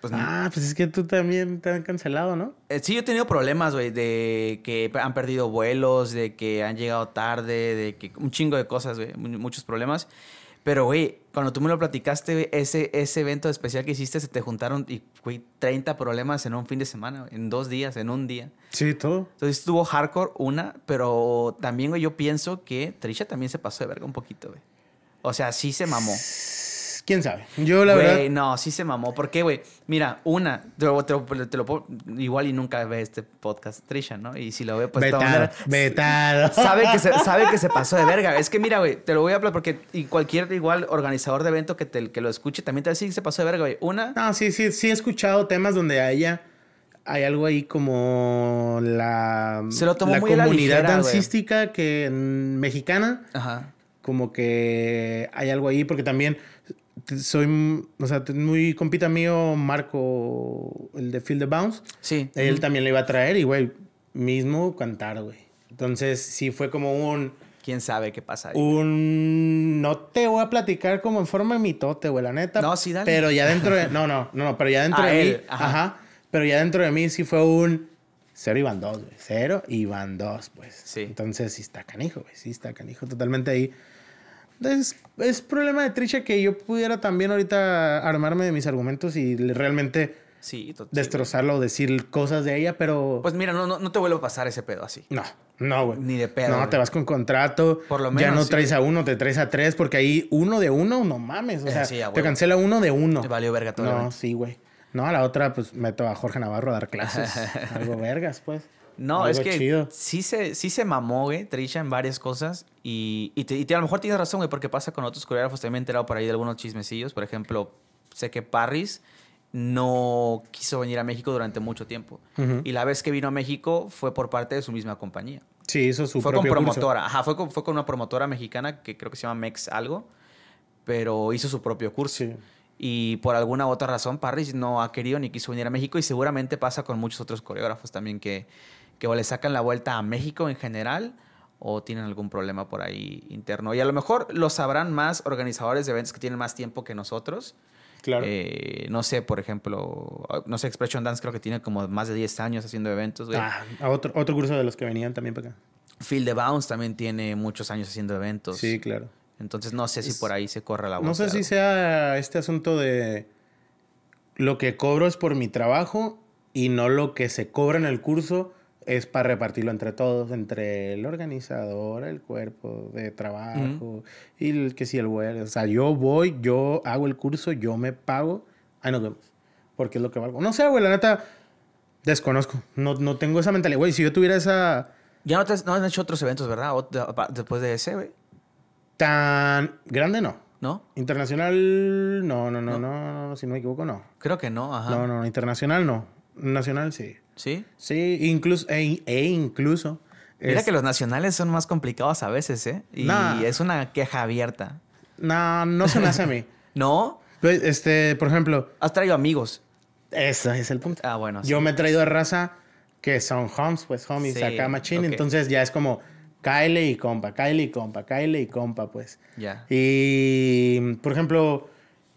pues Ah, pues es que tú también te han cancelado, ¿no? Eh, Sí, yo he tenido problemas, güey, de que han perdido vuelos, de que han llegado tarde, de que un chingo de cosas, güey, mu- muchos problemas. Pero, güey, cuando tú me lo platicaste, güey, ese, ese evento especial que hiciste, se te juntaron, y, güey, 30 problemas en un fin de semana, en dos días, en un día. Sí, todo. Entonces estuvo hardcore una, pero también, güey, yo pienso que Trisha también se pasó de verga un poquito, güey. O sea, sí se mamó. ¿Quién sabe? Yo, la Güey, verdad. no, sí se mamó. ¿Por qué, güey? Mira, una, te lo, te lo- te lo puedo- igual y nunca ve este podcast Trisha, ¿no? Y si lo ve, pues vetado. Vetado. Sabe que, se, sabe que se pasó de verga. Es que mira, güey, te lo voy a hablar porque y cualquier igual organizador de evento que, te, que lo escuche también te va a decir que se pasó de verga, güey. Una, No, sí, sí, sí he escuchado temas donde a ella hay algo ahí como la, Se lo tomó la muy a la comunidad ligera, dancística que mm, mexicana, ajá. como que hay algo ahí, porque también soy, o sea, muy compita mío, Marco, el de Field the Bounce, Sí. él también le iba a traer y, güey, mismo cantar, güey. Entonces, sí fue como un... ¿Quién sabe qué pasa ahí? Un... No te voy a platicar como en forma de mitote, güey, la neta. No, sí, dale. Pero ya dentro de... No, no, no, no, pero ya dentro de él, mí... ajá. Ajá. Pero ya dentro de mí sí fue un... Cero y van dos, güey. Cero y van dos, pues. Sí. Entonces sí está canijo, güey. Sí está canijo totalmente ahí. Es, es problema de Trisha que yo pudiera también ahorita armarme de mis argumentos y realmente Sí, destrozarlo o decir cosas de ella, pero... Pues mira, no, no, no te vuelvo a pasar ese pedo así. No, no, güey. Ni de pedo, No, güey. te vas con contrato. Por lo Ya menos, no sí, traes a uno, te traes a tres, porque ahí uno de uno, no mames. O Eh, sea, sí, te cancela uno de uno. Te valió verga todo No, sí, güey. No, a la otra, pues meto a Jorge Navarro a dar clases. Algo vergas, pues. No, Algo es que chido. sí se, sí se mamó, güey, Trisha en varias cosas. Y, y, te- y te- a lo mejor tienes razón, güey, porque pasa con otros coreógrafos. También me he enterado por ahí de algunos chismecillos. Por ejemplo, sé que Parris no quiso venir a México durante mucho tiempo. Y la vez que vino a México fue por parte de su misma compañía. Sí, hizo su fue con propio curso. promotora. Ajá, fue con, fue con una promotora mexicana que creo que se llama Mex algo. Pero hizo su propio curso. Sí. Y por alguna otra razón, Parris no ha querido ni quiso venir a México. Y seguramente pasa con muchos otros coreógrafos también que, que o le sacan la vuelta a México en general o tienen algún problema por ahí interno. Y a lo mejor lo sabrán más organizadores de eventos que tienen más tiempo que nosotros. Claro. Eh, no sé, por ejemplo, no sé, Expression Dance creo que tiene como más de 10 años haciendo eventos. güey. ah, otro, otro curso de los que venían también para acá. Field the Bounce también tiene muchos años haciendo eventos. Sí, claro. Entonces no sé si Es- por ahí se corre la voz. No sé de si sea este asunto de lo que cobro es por mi trabajo y no lo que se cobra en el curso es para repartirlo entre todos, entre el organizador, el cuerpo de trabajo y el que si el vuelo. O sea, yo voy, yo hago el curso, yo me pago, ahí nos vemos. Porque es lo que valgo. No sé, güey, la neta, desconozco. No, no tengo esa mentalidad. Güey, si yo tuviera esa Ya no, te, no han hecho otros eventos, ¿verdad? Después de ese, güey. tan grande, no. ¿No? Internacional, no, no, no, No. no, no, si no me equivoco, no. Creo que no, ajá. No, no, internacional no. Nacional sí. ¿Sí? Sí, incluso, e, e incluso. Mira es- que los nacionales son más complicados a veces, ¿eh? Y Nah. es una queja abierta. No, no se me hace a mí. ¿No? Pues, Este, por ejemplo, Has traído amigos. ese es el punto. Ah, bueno. sí. Yo me he traído a raza que son homes, pues homies, Sí, acá machín. Entonces ya es como Kyle y compa, Kyle y compa, Kyle y compa, pues. Ya. Y, por ejemplo,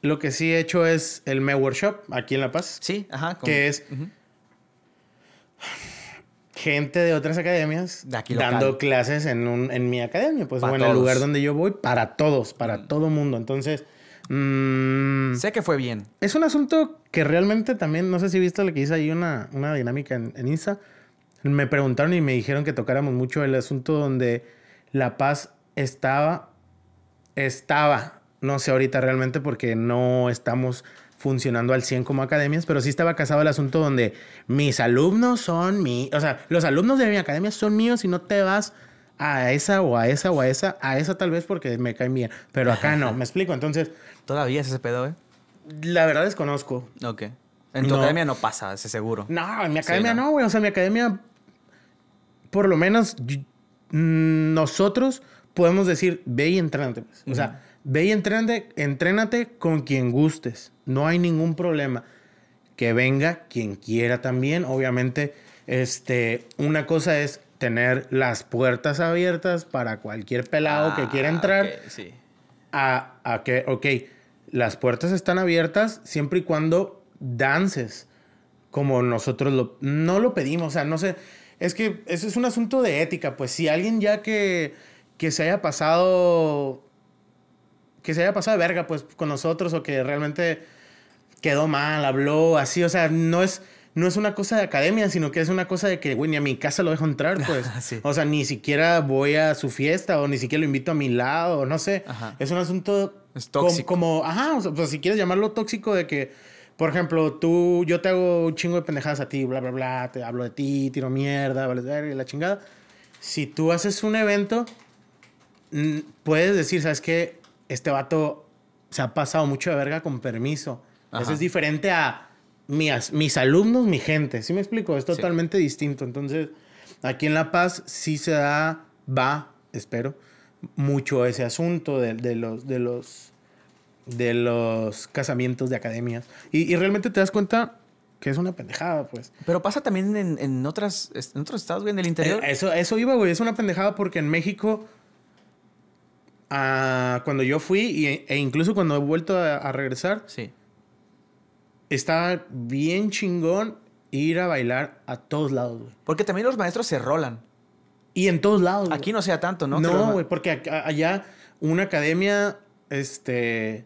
lo que sí he hecho es el Me Workshop aquí en La Paz. Sí, ajá. como- que es. Gente de otras academias De aquí local. dando clases en, un, en mi academia, pues, o en el lugar donde yo voy, para todos, para todo mundo. Entonces, mm, Sé que fue bien. es un asunto que realmente también, no sé si viste lo que hice ahí, una, una dinámica en, en Insta. Me preguntaron y me dijeron que tocáramos mucho el asunto donde La Paz estaba, estaba, no sé ahorita realmente porque no estamos funcionando al 100 como academias, pero sí estaba casado el asunto donde mis alumnos son mi, o sea, los alumnos de mi academia son míos y no te vas a esa o a esa o a esa, a esa tal vez porque me caen bien, pero acá no, me explico, entonces... ¿Todavía es ese pedo, eh? La verdad desconozco. Ok. En tu academia no pasa, ese seguro. No, en mi academia no, güey, o sea, en mi academia, por lo menos mm, nosotros podemos decir, ve y entrénate, pues. o sea, ve y entrénate, entrénate con quien gustes, no hay ningún problema. Que venga quien quiera también, obviamente, este, una cosa es tener las puertas abiertas para cualquier pelado que quiera ah, entrar. sí. a, a, que, ok, las puertas están abiertas siempre y cuando dances como nosotros lo, no lo pedimos. O sea, no sé, es que eso es un asunto de ética. Pues si alguien ya que, que se haya pasado, que se haya pasado de verga, pues con nosotros o que realmente quedó mal, habló así, o sea, no es no es una cosa de academia, sino que es una cosa de que, güey, ni a mi casa lo dejo entrar, pues. O sea, ni siquiera voy a su fiesta o ni siquiera lo invito a mi lado, no sé. Es un asunto es tóxico. Como, ajá, o sea, pues, si quieres llamarlo tóxico de que, por ejemplo, tú, yo te hago un chingo de pendejadas a ti, bla, bla, bla, te hablo de ti, tiro mierda, vale, la chingada. Si tú haces un evento, puedes decir, ¿sabes qué? Este vato se ha pasado mucho de verga con permiso. Eso es diferente a mis, mis alumnos, mi gente. ¿Sí me explico? Es totalmente distinto. Entonces, aquí en La Paz sí se da, va, espero, mucho ese asunto de, de los, de los de los casamientos de academias. Y, realmente te das cuenta que es una pendejada, pues. Pero pasa también en, en otras, en otros estados, güey, en el interior. Eh, eso, eso iba, güey. Es una pendejada porque en México, ah, cuando yo fui, e incluso cuando he vuelto a, a regresar, sí está bien chingón ir a bailar a todos lados, güey. Porque también los maestros se rolan. Y en todos lados. Aquí no sea tanto, ¿no? No, güey, porque allá una academia, este,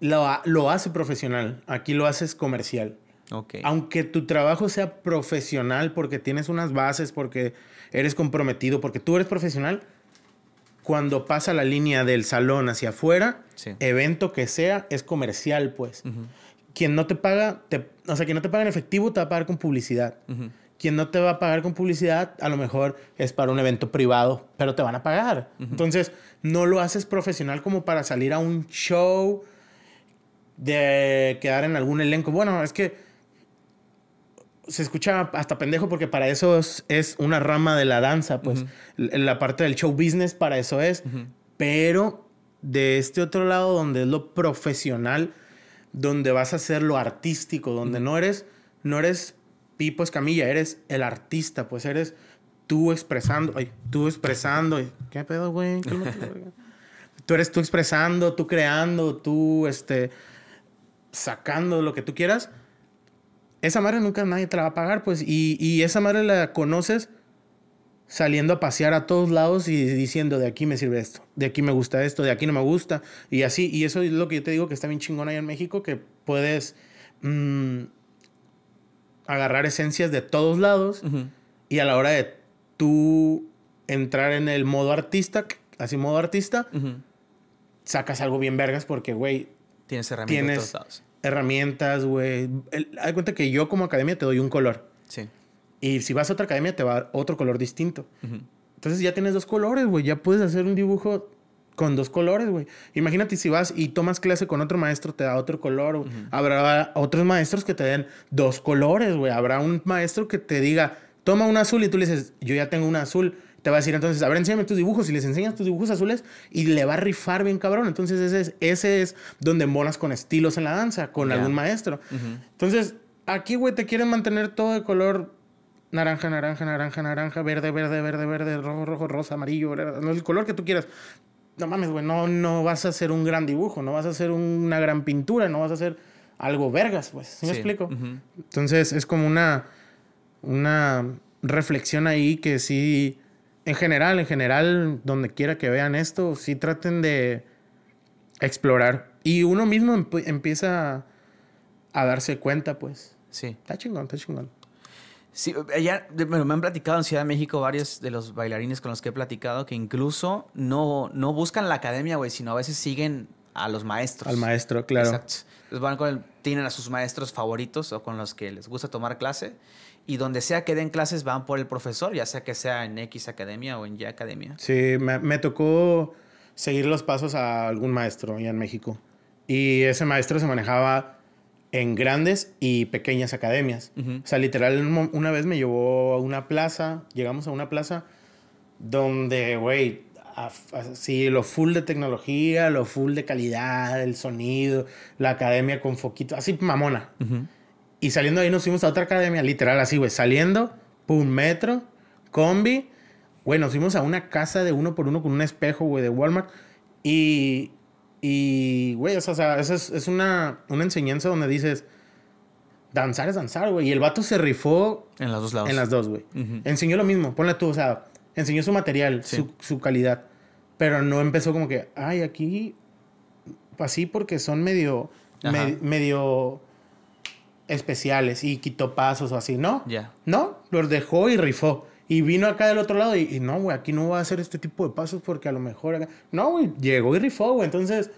lo, lo, hace profesional. Aquí lo haces comercial. Ok. Aunque tu trabajo sea profesional porque tienes unas bases, porque eres comprometido, porque tú eres profesional, cuando pasa la línea del salón hacia afuera, evento que sea, es comercial, pues quien no te paga, te, o sea, quien no te paga en efectivo te va a pagar con publicidad. Quien no te va a pagar con publicidad, a lo mejor es para un evento privado, pero te van a pagar. Entonces, no lo haces profesional como para salir a un show, de quedar en algún elenco. Bueno, es que se escucha hasta pendejo porque para eso es, una rama de la danza, pues la parte del show business para eso es. Pero de este otro lado, donde es lo profesional, donde vas a hacer lo artístico, donde no eres, no eres Pipo Escamilla, eres el artista, pues eres tú expresando, ay, tú expresando, ¿qué pedo, güey? tú eres tú expresando, tú creando, tú, este, sacando lo que tú quieras. Esa madre nunca nadie te la va a pagar, pues, y, y esa madre la conoces saliendo a pasear a todos lados y diciendo, de aquí me sirve esto, de aquí me gusta esto, de aquí no me gusta, y así, y eso es lo que yo te digo que está bien chingón ahí en México, que puedes mm, agarrar esencias de todos lados y a la hora de tú entrar en el modo artista, así modo artista, sacas algo bien vergas porque, güey, tienes herramientas. Tienes herramientas, güey. Hay cuenta que yo como academia te doy un color. Sí. Y si vas a otra academia, te va a dar otro color distinto. Entonces ya tienes dos colores, güey. Ya puedes hacer un dibujo con dos colores, güey. Imagínate si vas y tomas clase con otro maestro, te da otro color. Habrá otros maestros que te den dos colores, güey. Habrá un maestro que te diga, toma un azul y tú le dices, yo ya tengo un azul. Te va a decir entonces, a ver, enséñame tus dibujos. Y les enseñas tus dibujos azules y le va a rifar bien cabrón. Entonces ese es, ese es donde embonas con estilos en la danza, con algún maestro. Entonces, aquí, güey, te quieren mantener todo de color naranja, naranja, naranja, naranja, verde, verde, verde, verde, rojo, rojo, rosa, amarillo, el color que tú quieras. No mames, güey, no, no vas a hacer un gran dibujo, no vas a hacer una gran pintura, no vas a hacer algo vergas, pues. ¿Sí, me explico? Entonces es como una, una reflexión ahí que sí, en general, en general, donde quiera que vean esto, sí traten de explorar. Y uno mismo empieza a darse cuenta, pues. Sí. Está chingón, está chingón. Sí, ya, me han platicado en Ciudad de México varios de los bailarines con los que he platicado que incluso no, no buscan la academia, güey, sino a veces siguen a los maestros. Al maestro, claro. Exacto. Entonces van con el- tienen a sus maestros favoritos o con los que les gusta tomar clase. Y donde sea que den clases van por el profesor, ya sea que sea en X Academia o en Y Academia. Sí, me, me tocó seguir los pasos a algún maestro allá en México. Y ese maestro se manejaba en grandes y pequeñas academias. Ujú. O sea, literal, una vez me llevó a una plaza, llegamos a una plaza donde, güey, así lo full de tecnología, lo full de calidad, el sonido, la academia con foquito, así mamona. Ujú. Y saliendo de ahí nos fuimos a otra academia, literal así, güey. Saliendo, pum, metro, combi. Güey, nos fuimos a una casa de uno por uno con un espejo, güey, de Walmart. Y, y güey, o sea, esa es, es una, una enseñanza donde dices, danzar es danzar, güey. Y el vato se rifó En los dos lados. en las dos, güey. Enseñó lo mismo, ponle tú, o sea, enseñó su material, Sí. su, su calidad. Pero no empezó como que, ay, aquí, así porque son medio, me- medio especiales y quitó pasos o así, ¿no? Ya. No, los dejó y rifó. Y vino acá del otro lado y, y no, güey, aquí no voy a hacer este tipo de pasos porque a lo mejor acá... No, güey, llegó y rifó, güey. Entonces,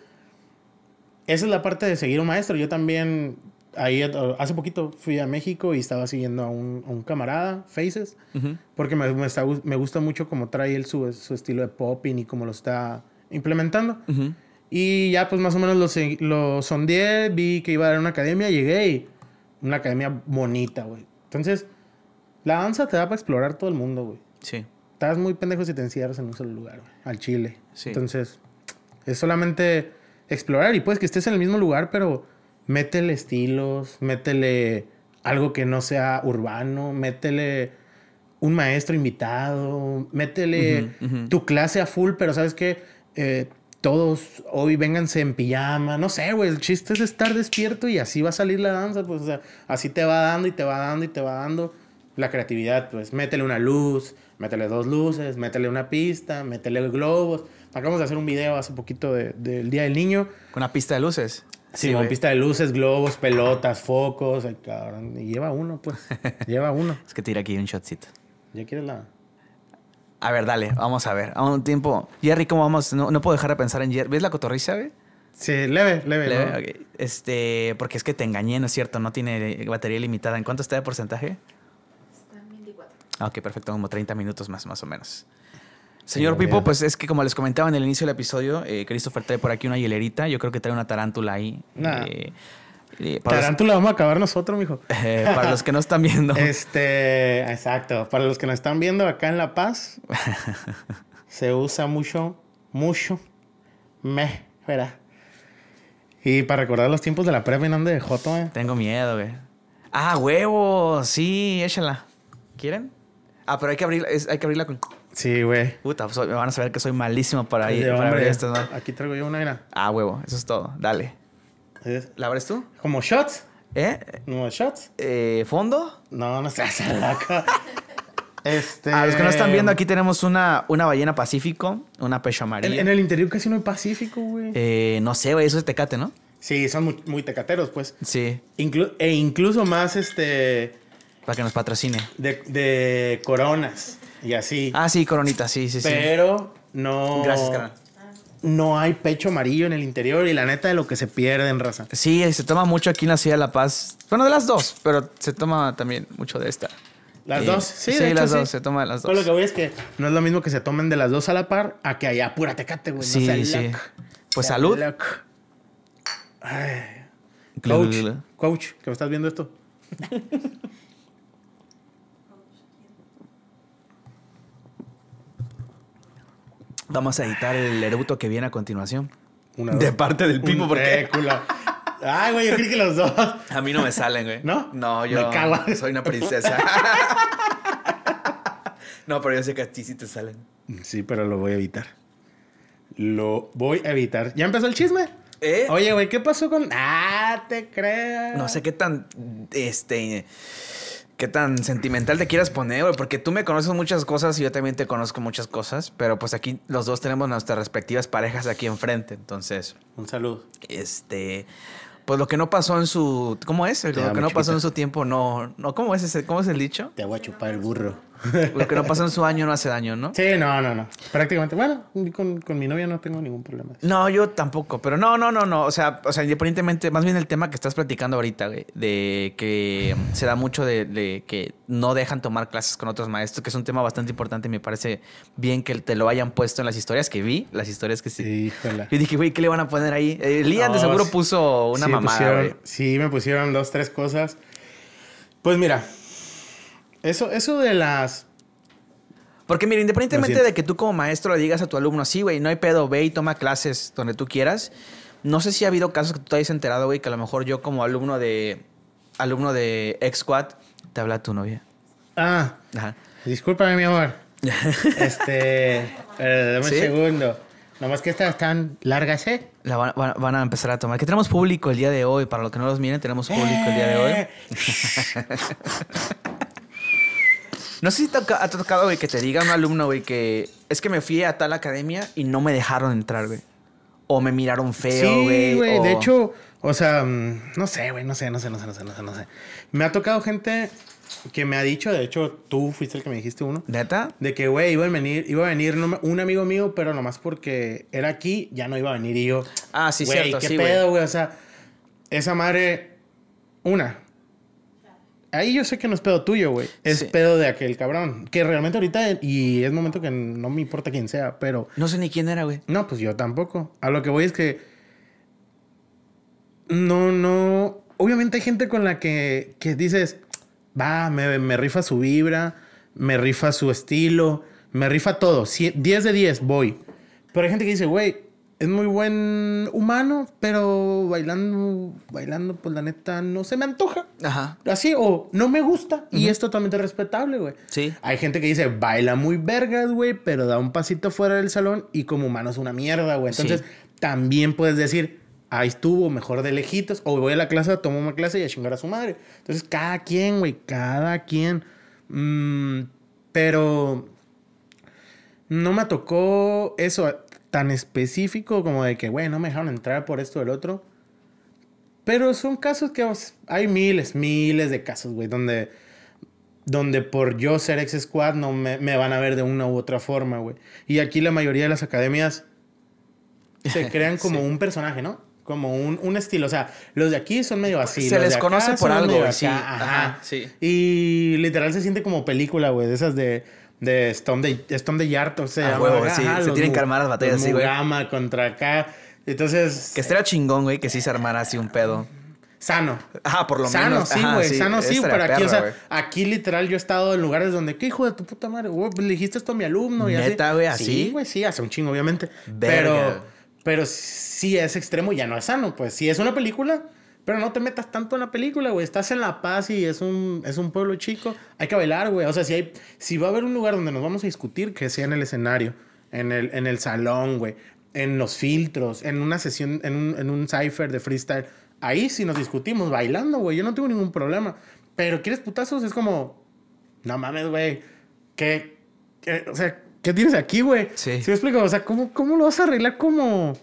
esa es la parte de seguir un maestro. Yo también, ahí, eh, hace poquito fui a México y estaba siguiendo a un, a un camarada, Faces, Ujú. porque me, me, está me gusta mucho cómo trae él su, su estilo de popping y cómo lo está implementando. Ujú. Y ya pues más o menos lo, lo sondeé, vi que iba a dar una academia, llegué y una academia bonita, güey. Entonces, la danza te da para explorar todo el mundo, güey. Sí. Estás muy pendejo si te encierras en un solo lugar, güey. Al chile. Sí. Entonces, es solamente explorar y pues que estés en el mismo lugar, pero métele estilos, métele algo que no sea urbano, métele un maestro invitado, métele tu clase a full, pero sabes que todos hoy vénganse en pijama, no sé, güey, el chiste es estar despierto y así va a salir la danza, pues, o sea, así te va dando y te va dando y te va dando la creatividad, pues, métele una luz, métele dos luces, métele una pista, métele globos. Acabamos de hacer un video hace poquito de- del Día del Niño. Con una pista de luces. Sí, con pista de luces, globos, pelotas, focos, ay, cabrón. Y lleva uno, pues. lleva uno. Es que tira aquí un shotcito. ¿Ya quieres la...? A ver, dale, vamos a ver. A un tiempo. Jerry, ¿cómo vamos? No, no puedo dejar de pensar en Jerry. ¿Ves la cotorriza, güey? Sí, leve, leve. Leve. Este, porque es que te engañé, ¿no es cierto? No tiene batería limitada. ¿En cuánto está de porcentaje? Está en 24. Ah, ok, perfecto, como 30 minutos más, más o menos. Señor muy Pipo, pues es que como les comentaba en el inicio del episodio, eh, Christopher trae por aquí una hielerita. Yo creo que trae una tarántula ahí. Nah. Eh, eh, los, Tarántula vamos a acabar nosotros, mijo. para los que no están viendo. Este, exacto. Para los que nos están viendo acá en La Paz, se usa mucho, mucho, me, ¿verdad? Y para recordar los tiempos de la prepa y no de joto, eh. Tengo miedo, güey. Ah, huevo. Sí, échala. ¿Quieren? Ah, pero hay que abrirla, es- hay que abrirla con... Sí, güey. Puta, soy- me van a saber que soy malísimo para, ir, para abrir estas, ¿no? Aquí traigo yo una, mira. Ah, huevo. Eso es todo. Dale. Es ¿La abres tú? como shots. ¿Eh? ¿No shots? Eh, ¿Fondo? No, no estás loca. Este... A los que no están viendo, aquí tenemos una, una ballena pacífico, una pecho En, amarilla. en el interior casi no hay Pacífico, güey. Eh, no sé, güey, eso es tecate, ¿no? Sí, son muy, muy tecateros, pues. Sí, Inclu- e incluso más, este... para que nos patrocine. De, de coronas y así. Ah, sí, coronita, sí, sí, sí. Pero no... Gracias, carnal. No hay pecho amarillo en el interior y la neta de lo que se pierde en raza. Sí, se toma mucho aquí en la ciudad de La Paz. Bueno, de las dos, pero se toma también mucho de esta. Las Eh, dos, sí, sí, de hecho, las sí. dos, se toma de las Pero lo dos. que voy es que no es lo mismo que se tomen de las dos a la par a que allá pura tecate, güey. Sí, no sea sí. Pues Sea salud. Ay. Coach, coach, que me estás viendo esto. Vamos a editar el eruto que viene a continuación. Una, De dos. parte del Pipo, Un ¿por qué? récula. Ay, güey, yo creí que los dos. A mí no me salen, güey. ¿No? No, yo Me cago. soy una princesa. no, pero yo sé que a ti sí te salen. Sí, pero lo voy a evitar. Lo voy a evitar. ¿Ya empezó el chisme? ¿Eh? Oye, güey, ¿qué pasó con...? Ah, te creas. No sé qué tan, este, qué tan sentimental te quieras poner, güey, porque tú me conoces muchas cosas y yo también te conozco muchas cosas, pero pues aquí los dos tenemos nuestras respectivas parejas aquí enfrente, entonces, Un saludo. este, pues lo que no pasó en su, ¿cómo es? Lo que no pasó en su tiempo no, no, ¿cómo es ese, cómo es el dicho? Te voy a chupar el burro. Lo que no pasa en su año no hace daño, ¿no? Sí, no, no, no. Prácticamente. Bueno, con, con mi novia no tengo ningún problema. No, yo tampoco, pero no, no, no, no. O sea, o sea, independientemente, más bien el tema que estás platicando ahorita, güey, de que se da mucho de, de que no dejan tomar clases con otros maestros, que es un tema bastante importante me parece bien que te lo hayan puesto en las historias que vi, las historias que sí. Híjole. Yo dije, güey, ¿qué le van a poner ahí? Eh, Lian de seguro sí- puso una sí, mamada, pusieron-. Sí, me pusieron dos, tres cosas. Pues mira, eso, eso de las... Porque mira, independientemente de que tú como maestro le digas a tu alumno, sí, güey, no hay pedo, ve y toma clases donde tú quieras. No sé si ha habido casos que tú te hayas enterado, güey, que a lo mejor yo como alumno de alumno de X-Squad te habla tu novia. Ah, Ajá. discúlpame, mi amor. Este... eh, dame ¿Sí? un segundo. Nomás que estas están largas, ¿eh? La van, van- van a empezar a tomar. Que tenemos público el día de hoy. Para los que no los miren, tenemos público el día de hoy. No sé si te ha tocado, güey, que te diga un alumno, güey, que es que me fui a tal academia y no me dejaron entrar, güey. O me miraron feo, Sí, güey. güey. o- De hecho, o sea, mm, no sé, güey, no sé, no sé, no sé, no sé, no sé, no sé. Me ha tocado gente que me ha dicho, de hecho, tú fuiste el que me dijiste uno, ¿Neta? de que, güey, iba a venir, iba a venir un amigo mío, pero nomás porque era aquí, ya no iba a venir. Y yo, Ah, sí, güey, cierto, ¿qué sí, güey. pedo, güey? O sea, esa madre, una. Ahí yo sé que no es pedo tuyo, güey. Es Sí. pedo de aquel cabrón. Que realmente ahorita, y es momento que no me importa quién sea, pero No sé ni quién era, güey. no, pues yo tampoco. A lo que voy es que. No, no. Obviamente hay gente con la que, que dices, va, me, me rifa su vibra, me rifa su estilo, me rifa todo. Cie- 10 de 10, voy. Pero hay gente que dice, güey, es muy buen humano, pero bailando, bailando, pues la neta, no se me antoja. Ajá. Así, o no me gusta. Y es totalmente respetable, güey. Sí. Hay gente que dice, baila muy vergas, güey, pero da un pasito fuera del salón y como humano es una mierda, güey. Entonces, Sí. también puedes decir, ahí estuvo, mejor de lejitos. O voy a la clase, tomo una clase y a chingar a su madre. Entonces, cada quien, güey, cada quien. Mm, pero no me tocó eso tan específico como de que, güey, no me dejaron entrar por esto o el otro. Pero son casos que hay miles, miles de casos, güey, donde, donde por yo ser ex squad no me, me van a ver de una u otra forma, güey. Y aquí la mayoría de las academias se crean como Sí. un personaje, ¿no? Como un, un estilo. O sea, los de aquí son medio así. Se los les de acá conoce por algo, sí. Ajá, sí. Y literal se siente como película, güey, de esas de, de Stone de Stone de Yard, o sea, huevo, sí, se tienen que armar las batallas así, güey. Contra acá. Entonces, Que estaría chingón, güey, que sí se armara así un pedo. sano. Ajá, por lo Sano, menos. sí, Ajá, güey, sano, sí, pero aquí, o sea, aquí literal yo he estado en lugares donde, ¿qué hijo de tu puta madre? Güey, pues, le dijiste esto a mi alumno y así. ¿Neta, güey, así? Sí, güey, sí, hace un chingo, obviamente. Verga. Pero, pero sí es extremo y ya no es sano, pues. Sí es una película, pero no te metas tanto en la película, güey. Estás en La Paz y es un, es un pueblo chico. Hay que bailar, güey. O sea, si hay, si va a haber un lugar donde nos vamos a discutir, que sea en el escenario, en el, en el salón, güey. En los filtros, en una sesión, en un, en un cipher de freestyle. Ahí sí nos discutimos, bailando, güey. Yo no tengo ningún problema. Pero quieres putazos, es como, no mames, güey. ¿Qué, qué- o sea, ¿qué tienes aquí, güey? Sí. me explico? O sea, ¿cómo, cómo lo vas a arreglar como,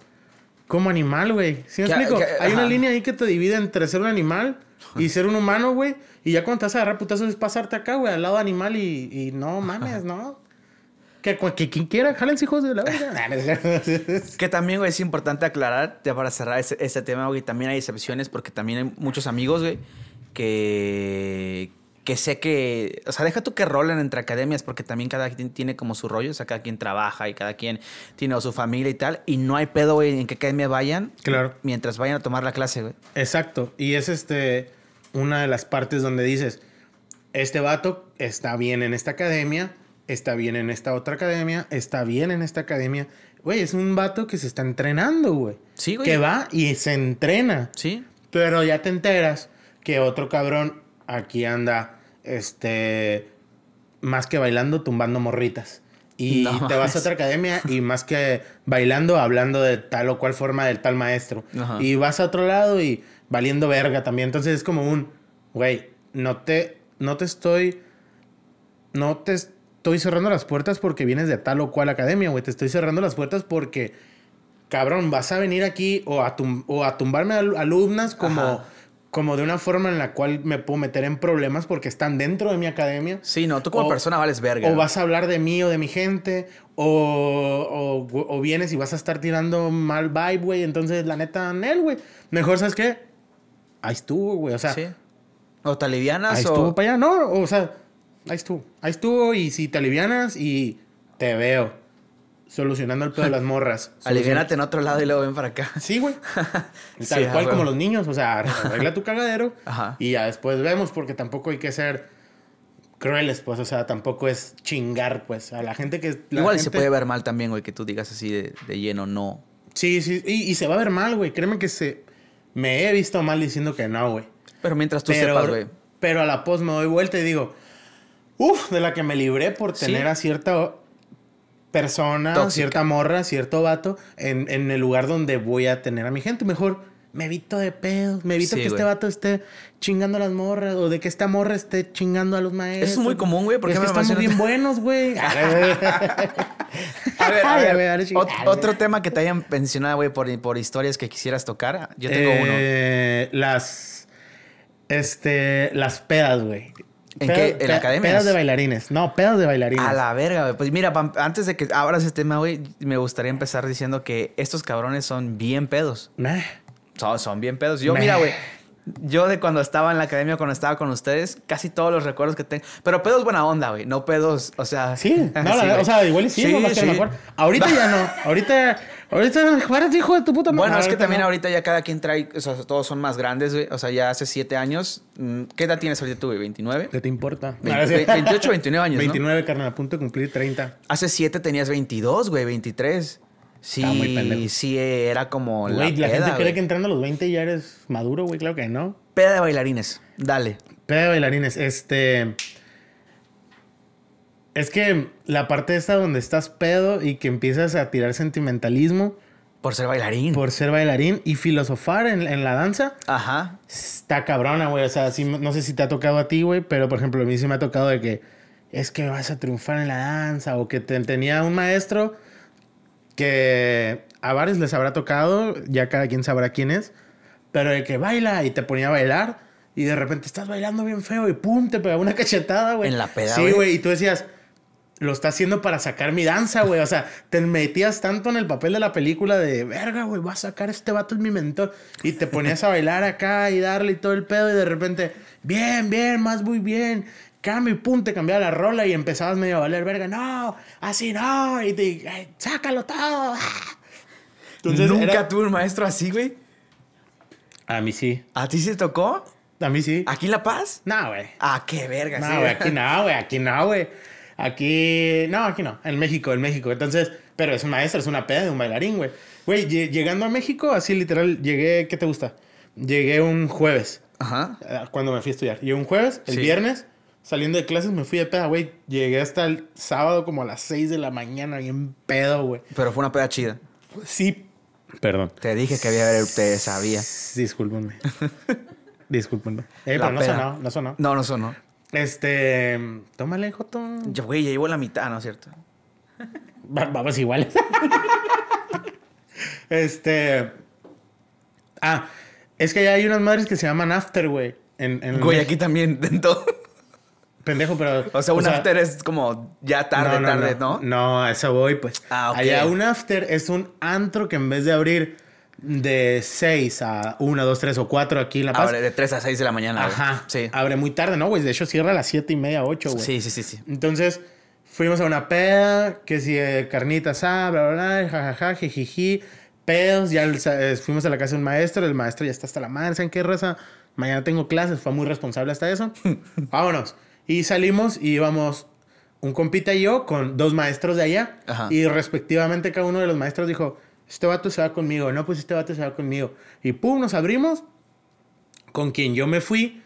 como animal, güey? ¿Sí me Que- explico? que- Hay una línea ahí que te divide entre ser un animal y ser un humano, güey. Y ya cuando te vas a agarrar putazos es pasarte acá, güey, al lado animal y, y no mames, ¿no? Que, que quien quiera, jálense hijos de la verga. Que también, güey, es importante aclarar, ya para cerrar ese, ese tema, güey, también hay excepciones porque también hay muchos amigos, güey, que, que sé que, o sea, deja tú que rolen entre academias porque también cada quien tiene como su rollo, o sea, cada quien trabaja y cada quien tiene su familia y tal, y no hay pedo, güey, en qué academia vayan Claro. mientras vayan a tomar la clase, güey. Exacto. Y es este una de las partes donde dices, este vato está bien en esta academia, está bien en esta otra academia, está bien en esta academia. Güey, es un vato que se está entrenando, güey. Sí, güey. Que va y se entrena. Sí. Pero ya te enteras que otro cabrón aquí anda, este, más que bailando, tumbando morritas. Y No te vas a otra academia y más que bailando, hablando de tal o cual forma del tal maestro. Ajá. Y vas a otro lado y valiendo verga también. Entonces es como un, güey, no te, no te estoy, no te estoy cerrando las puertas porque vienes de tal o cual academia, güey. Te estoy cerrando las puertas porque cabrón, vas a venir aquí o a, tum- o a tumbarme al- alumnas como, Ajá. Como de una forma en la cual me puedo meter en problemas porque están dentro de mi academia. Sí, no, tú como O- persona vales verga. O vas a hablar de mí o de mi gente, o, o, o vienes y vas a estar tirando mal vibe, güey. Entonces, la neta, Nel, güey. Mejor, ¿sabes qué? Ahí estuvo, güey. O sea, Sí. O te alivianas ahí o... estuvo para allá. No, o sea, ahí estuvo. Ahí estuvo y si te alivianas y te veo solucionando el pedo de las morras. Aliviánate en otro lado y luego ven para acá. Sí, güey. Sí, Tal a cual como los niños. O sea, arregla tu cagadero Ajá. y ya después vemos porque tampoco hay que ser crueles, pues. O sea, tampoco es chingar, pues. A la gente que... la Igual se puede ver mal también, güey, que tú digas así de, de lleno, no. Sí, sí. Y, y se va a ver mal, güey. Créeme que se... Me he visto mal diciendo que no, güey. Pero mientras tú Pero, sepas, güey. pero a la pos me doy vuelta y digo... Uf, de la que me libré por Sí. tener a cierta persona, Tóxica. cierta morra, cierto vato en, en el lugar donde voy a tener a mi gente. Mejor me evito de pedos, me evito Sí, que este vato esté chingando a las morras o de que esta morra esté chingando a los maestros. Eso es muy común, güey, porque es que estamos bien buenos, güey. A ver, a ver, a ot- otro tema que te hayan mencionado, güey, por, por historias que quisieras tocar. Yo tengo uno. Eh, Las. Este. Las pedas, güey. ¿En qué? ¿En pe- academias? Pedas de bailarines. No, pedas de bailarines. A la verga, güey. Pues mira, antes de que abras este tema, güey, me gustaría empezar diciendo que estos cabrones son bien pedos. Nah. Son, son bien pedos. Yo, mira, güey. Yo de cuando estaba en la academia, cuando estaba con ustedes, casi todos los recuerdos que tengo. Pero pedos buena onda, güey. No pedos, o sea. Sí, no, la- güey. o sea, igual sí, nomás que no me acuerdo. Ahorita ya no. Ahorita. Ahorita, Juárez, hijo de tu puta madre. Bueno, es que también no. ahorita ya cada quien trae, o sea, todos son más grandes, güey. O sea, ya hace siete años. mm, ¿Qué edad tienes ahorita tú, güey? ¿29? ¿Qué te importa? Veinte- Ah, sí. ve- 28, 29 años, ¿no? 29, carnal, a punto de cumplir 30. Hace siete tenías 22, güey, 23. Sí, Estaba muy sí, era como la, Güey, la, peda, gente cree que entrando a los 20 ya eres maduro, güey. Claro que no. Peda de bailarines. Dale. Peda de bailarines, este. Es que la parte esta donde estás pedo y que empiezas a tirar sentimentalismo Por ser bailarín. por ser bailarín y filosofar en, en la danza, Ajá. está cabrona, güey. O sea, sí, no sé si te ha tocado a ti, güey, pero por ejemplo, a mí sí me ha tocado de que es que vas a triunfar en la danza o que te- tenía un maestro que a varios les habrá tocado, ya cada quien sabrá quién es, pero de que baila y te ponía a bailar y de repente estás bailando bien feo y pum, te pegaba una cachetada, güey. En la peda, Sí, güey. güey, y tú decías, lo está haciendo para sacar mi danza, güey. O sea, te metías tanto en el papel de la película de, verga, güey, va a sacar este vato es mi mentor. Y te ponías a bailar acá y darle y todo el pedo y de repente, bien, bien, más muy bien. Cambio y pum, te cambiaba la rola y empezabas medio a valer verga. No, así no. Y te, "Ay, sácalo todo. Entonces, ¿Nunca era- tuve un maestro así, güey? A mí sí. ¿A ti se tocó? A mí sí. ¿Aquí en La Paz? No, güey. Ah, qué verga. No, güey, aquí no, güey, aquí no, güey. Aquí, no, aquí no, en México, en México. Entonces, pero es un maestro, es una peda de un bailarín, güey. Güey, lle- llegando a México, así literal, llegué, ¿qué te gusta? Llegué un jueves, Ajá. eh, cuando me fui a estudiar. Llegué un jueves, el Sí. viernes, saliendo de clases me fui de peda, güey. Llegué hasta el sábado como a las 6 de la mañana, bien pedo, güey. Pero fue una peda chida. Sí. Perdón. Te dije que había haber, te sabía. Discúlpenme. Discúlpenme. Eh, pero no peda. sonó, no sonó. No, no sonó. Este, tómale, Joto. Yo, güey, ya llevo la mitad, ¿no es cierto? Va- Vamos iguales. este. Ah, es que ya hay unas madres que se llaman after, güey. En, en Güey, aquí también, en todo. Pendejo, pero. O sea, un after es como ya tarde, tarde, ¿no? No, a eso voy, pues. Ah, ok. Allá un after es un antro que en vez de abrir de 6 a 1, 2, 3 o 4 aquí en La Paz. Abre de 3 a 6 de la mañana. Ajá. Sí. Abre muy tarde, ¿no, güey? De hecho, cierra a las 7 y media, 8, güey. Sí, sí, sí, sí. Entonces, fuimos a una peda, que si eh, carnitas, ah, bla, bla, bla, jajaja, jijiji, pedos, ya el eh, fuimos a la casa de un maestro, el maestro ya está hasta la madre, ¿saben qué raza? Mañana tengo clases, fue muy responsable hasta eso. Vámonos. Y salimos y íbamos un compita y yo con dos maestros de allá. Ajá. Y respectivamente cada uno de los maestros dijo, este vato se va conmigo, no, pues este vato se va conmigo. Y pum, nos abrimos, con quien yo me fui,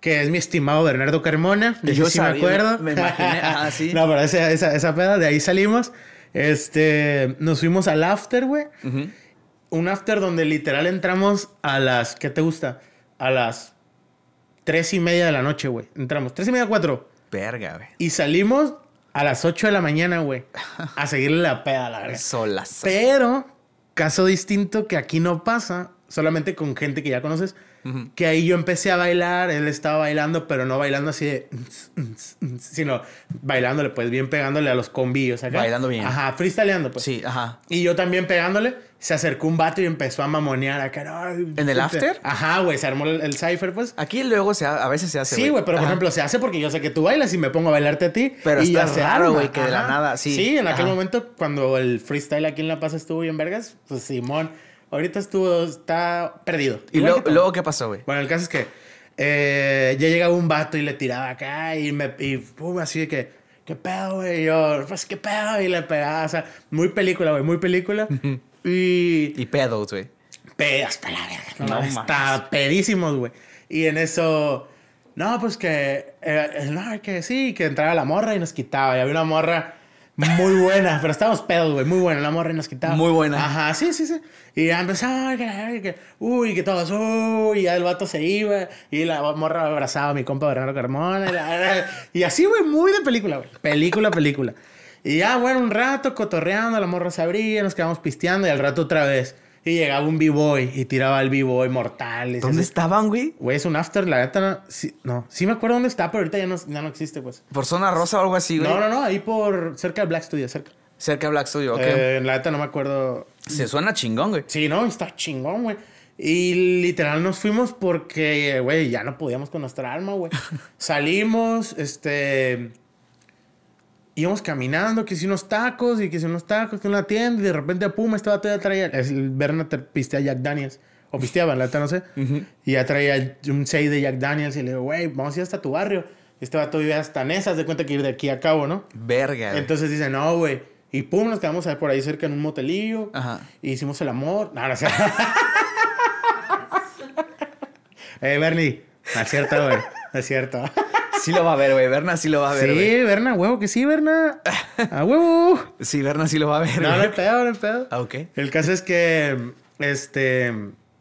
que es mi estimado Bernardo Carmona. De Yo sí me acuerdo. me imaginé, ajá, sí. no, pero esa, esa, esa peda, de ahí salimos. Este, nos fuimos al after, güey. Un after donde literal entramos a las, ¿qué te gusta? A las tres y media de la noche, güey. Entramos, tres y media, cuatro. Verga, güey. Y salimos a las 8 de la mañana, güey. A seguirle la peda, la verdad. Solas. Pero, caso distinto que aquí no pasa, solamente con gente que ya conoces, Que ahí yo empecé a bailar, él estaba bailando, pero no bailando así de... Sino bailándole, pues bien pegándole a los combillos acá. Bailando bien. Ajá, freestyleando, pues. Sí, ajá. Y yo también pegándole, se acercó un vato y empezó a mamonear acá. ¿En el after? Ajá, güey, se armó el, el cipher, pues. Aquí luego se ha- a veces se hace. Sí, güey, pero por ejemplo, se hace porque yo sé que tú bailas y me pongo a bailarte a ti. Pero y está ya raro, güey, que de la nada, sí. Sí, en aquel Ajá. momento, cuando el freestyle aquí en La Paz estuvo bien vergas, pues Simón, ahorita estuvo, está perdido. ¿Y luego, que todo. luego qué pasó, güey? Bueno, el caso es que eh, ya llegaba un vato y le tiraba acá y me, y pum, así de que, ¿qué pedo, güey? Y yo, pues, ¿qué pedo? Y le pegaba, o sea, muy película, güey, muy película. y Y pedos, güey. Pe- hasta la verga. No, No está pedísimos, güey. Y en eso, no, pues que, eh, no, que sí, que entraba la morra y nos quitaba. Y había una morra muy buena, pero estábamos pedos, güey, muy buena la morra y nos quitaba. Muy buena. Ajá, sí, sí, sí. Y ya empezaba, que, que, uy, que todos, uy, y ya el vato se iba. Y la morra abrazaba a mi compa Bernardo Carmona. Y, la- y así, güey, muy de película, güey. Película, película. Y ya, bueno, un rato cotorreando, la morra se abría, nos quedamos pisteando y al rato otra vez. Y llegaba un b-boy y tiraba el b-boy mortal. y ¿Dónde estaban, güey? Güey, es un after, la neta, no, sí, no. Sí me acuerdo dónde está, pero ahorita ya no, ya no existe, pues. ¿Por zona rosa o algo así, güey? No, no, no, ahí por cerca de Black Studio, cerca. Cerca de Black Studio, ok. Eh, la neta no me acuerdo. Se suena chingón, güey. Sí, no, está chingón, güey. Y literal nos fuimos porque, güey, ya no podíamos con nuestra alma, güey. Salimos, este. Íbamos caminando, que hice unos tacos y que hice unos tacos, que una tienda y de repente, pum, estaba todavía traía. Es el Berna te pistea Jack Daniels. O pisteaba, la no sé. Y ya traía un 6 de Jack Daniels y le digo, güey, vamos a ir hasta tu barrio. Y este vato vive hasta Nesas, de cuenta que ir de aquí a cabo, ¿no? Verga. Entonces dice, no, güey. Y pum, nos quedamos por ahí cerca en un motelillo. Ajá. Y hicimos el amor. No, no sé. eh, Bernie. No es cierto, güey. No es cierto. Sí lo va a ver, güey. Berna sí lo va a ver, sí, güey. Berna, huevo que sí, Berna. A huevo. Sí, Berna sí lo va a ver, No, no hay pedo, no hay pedo. Ah, ok. El caso es que, este,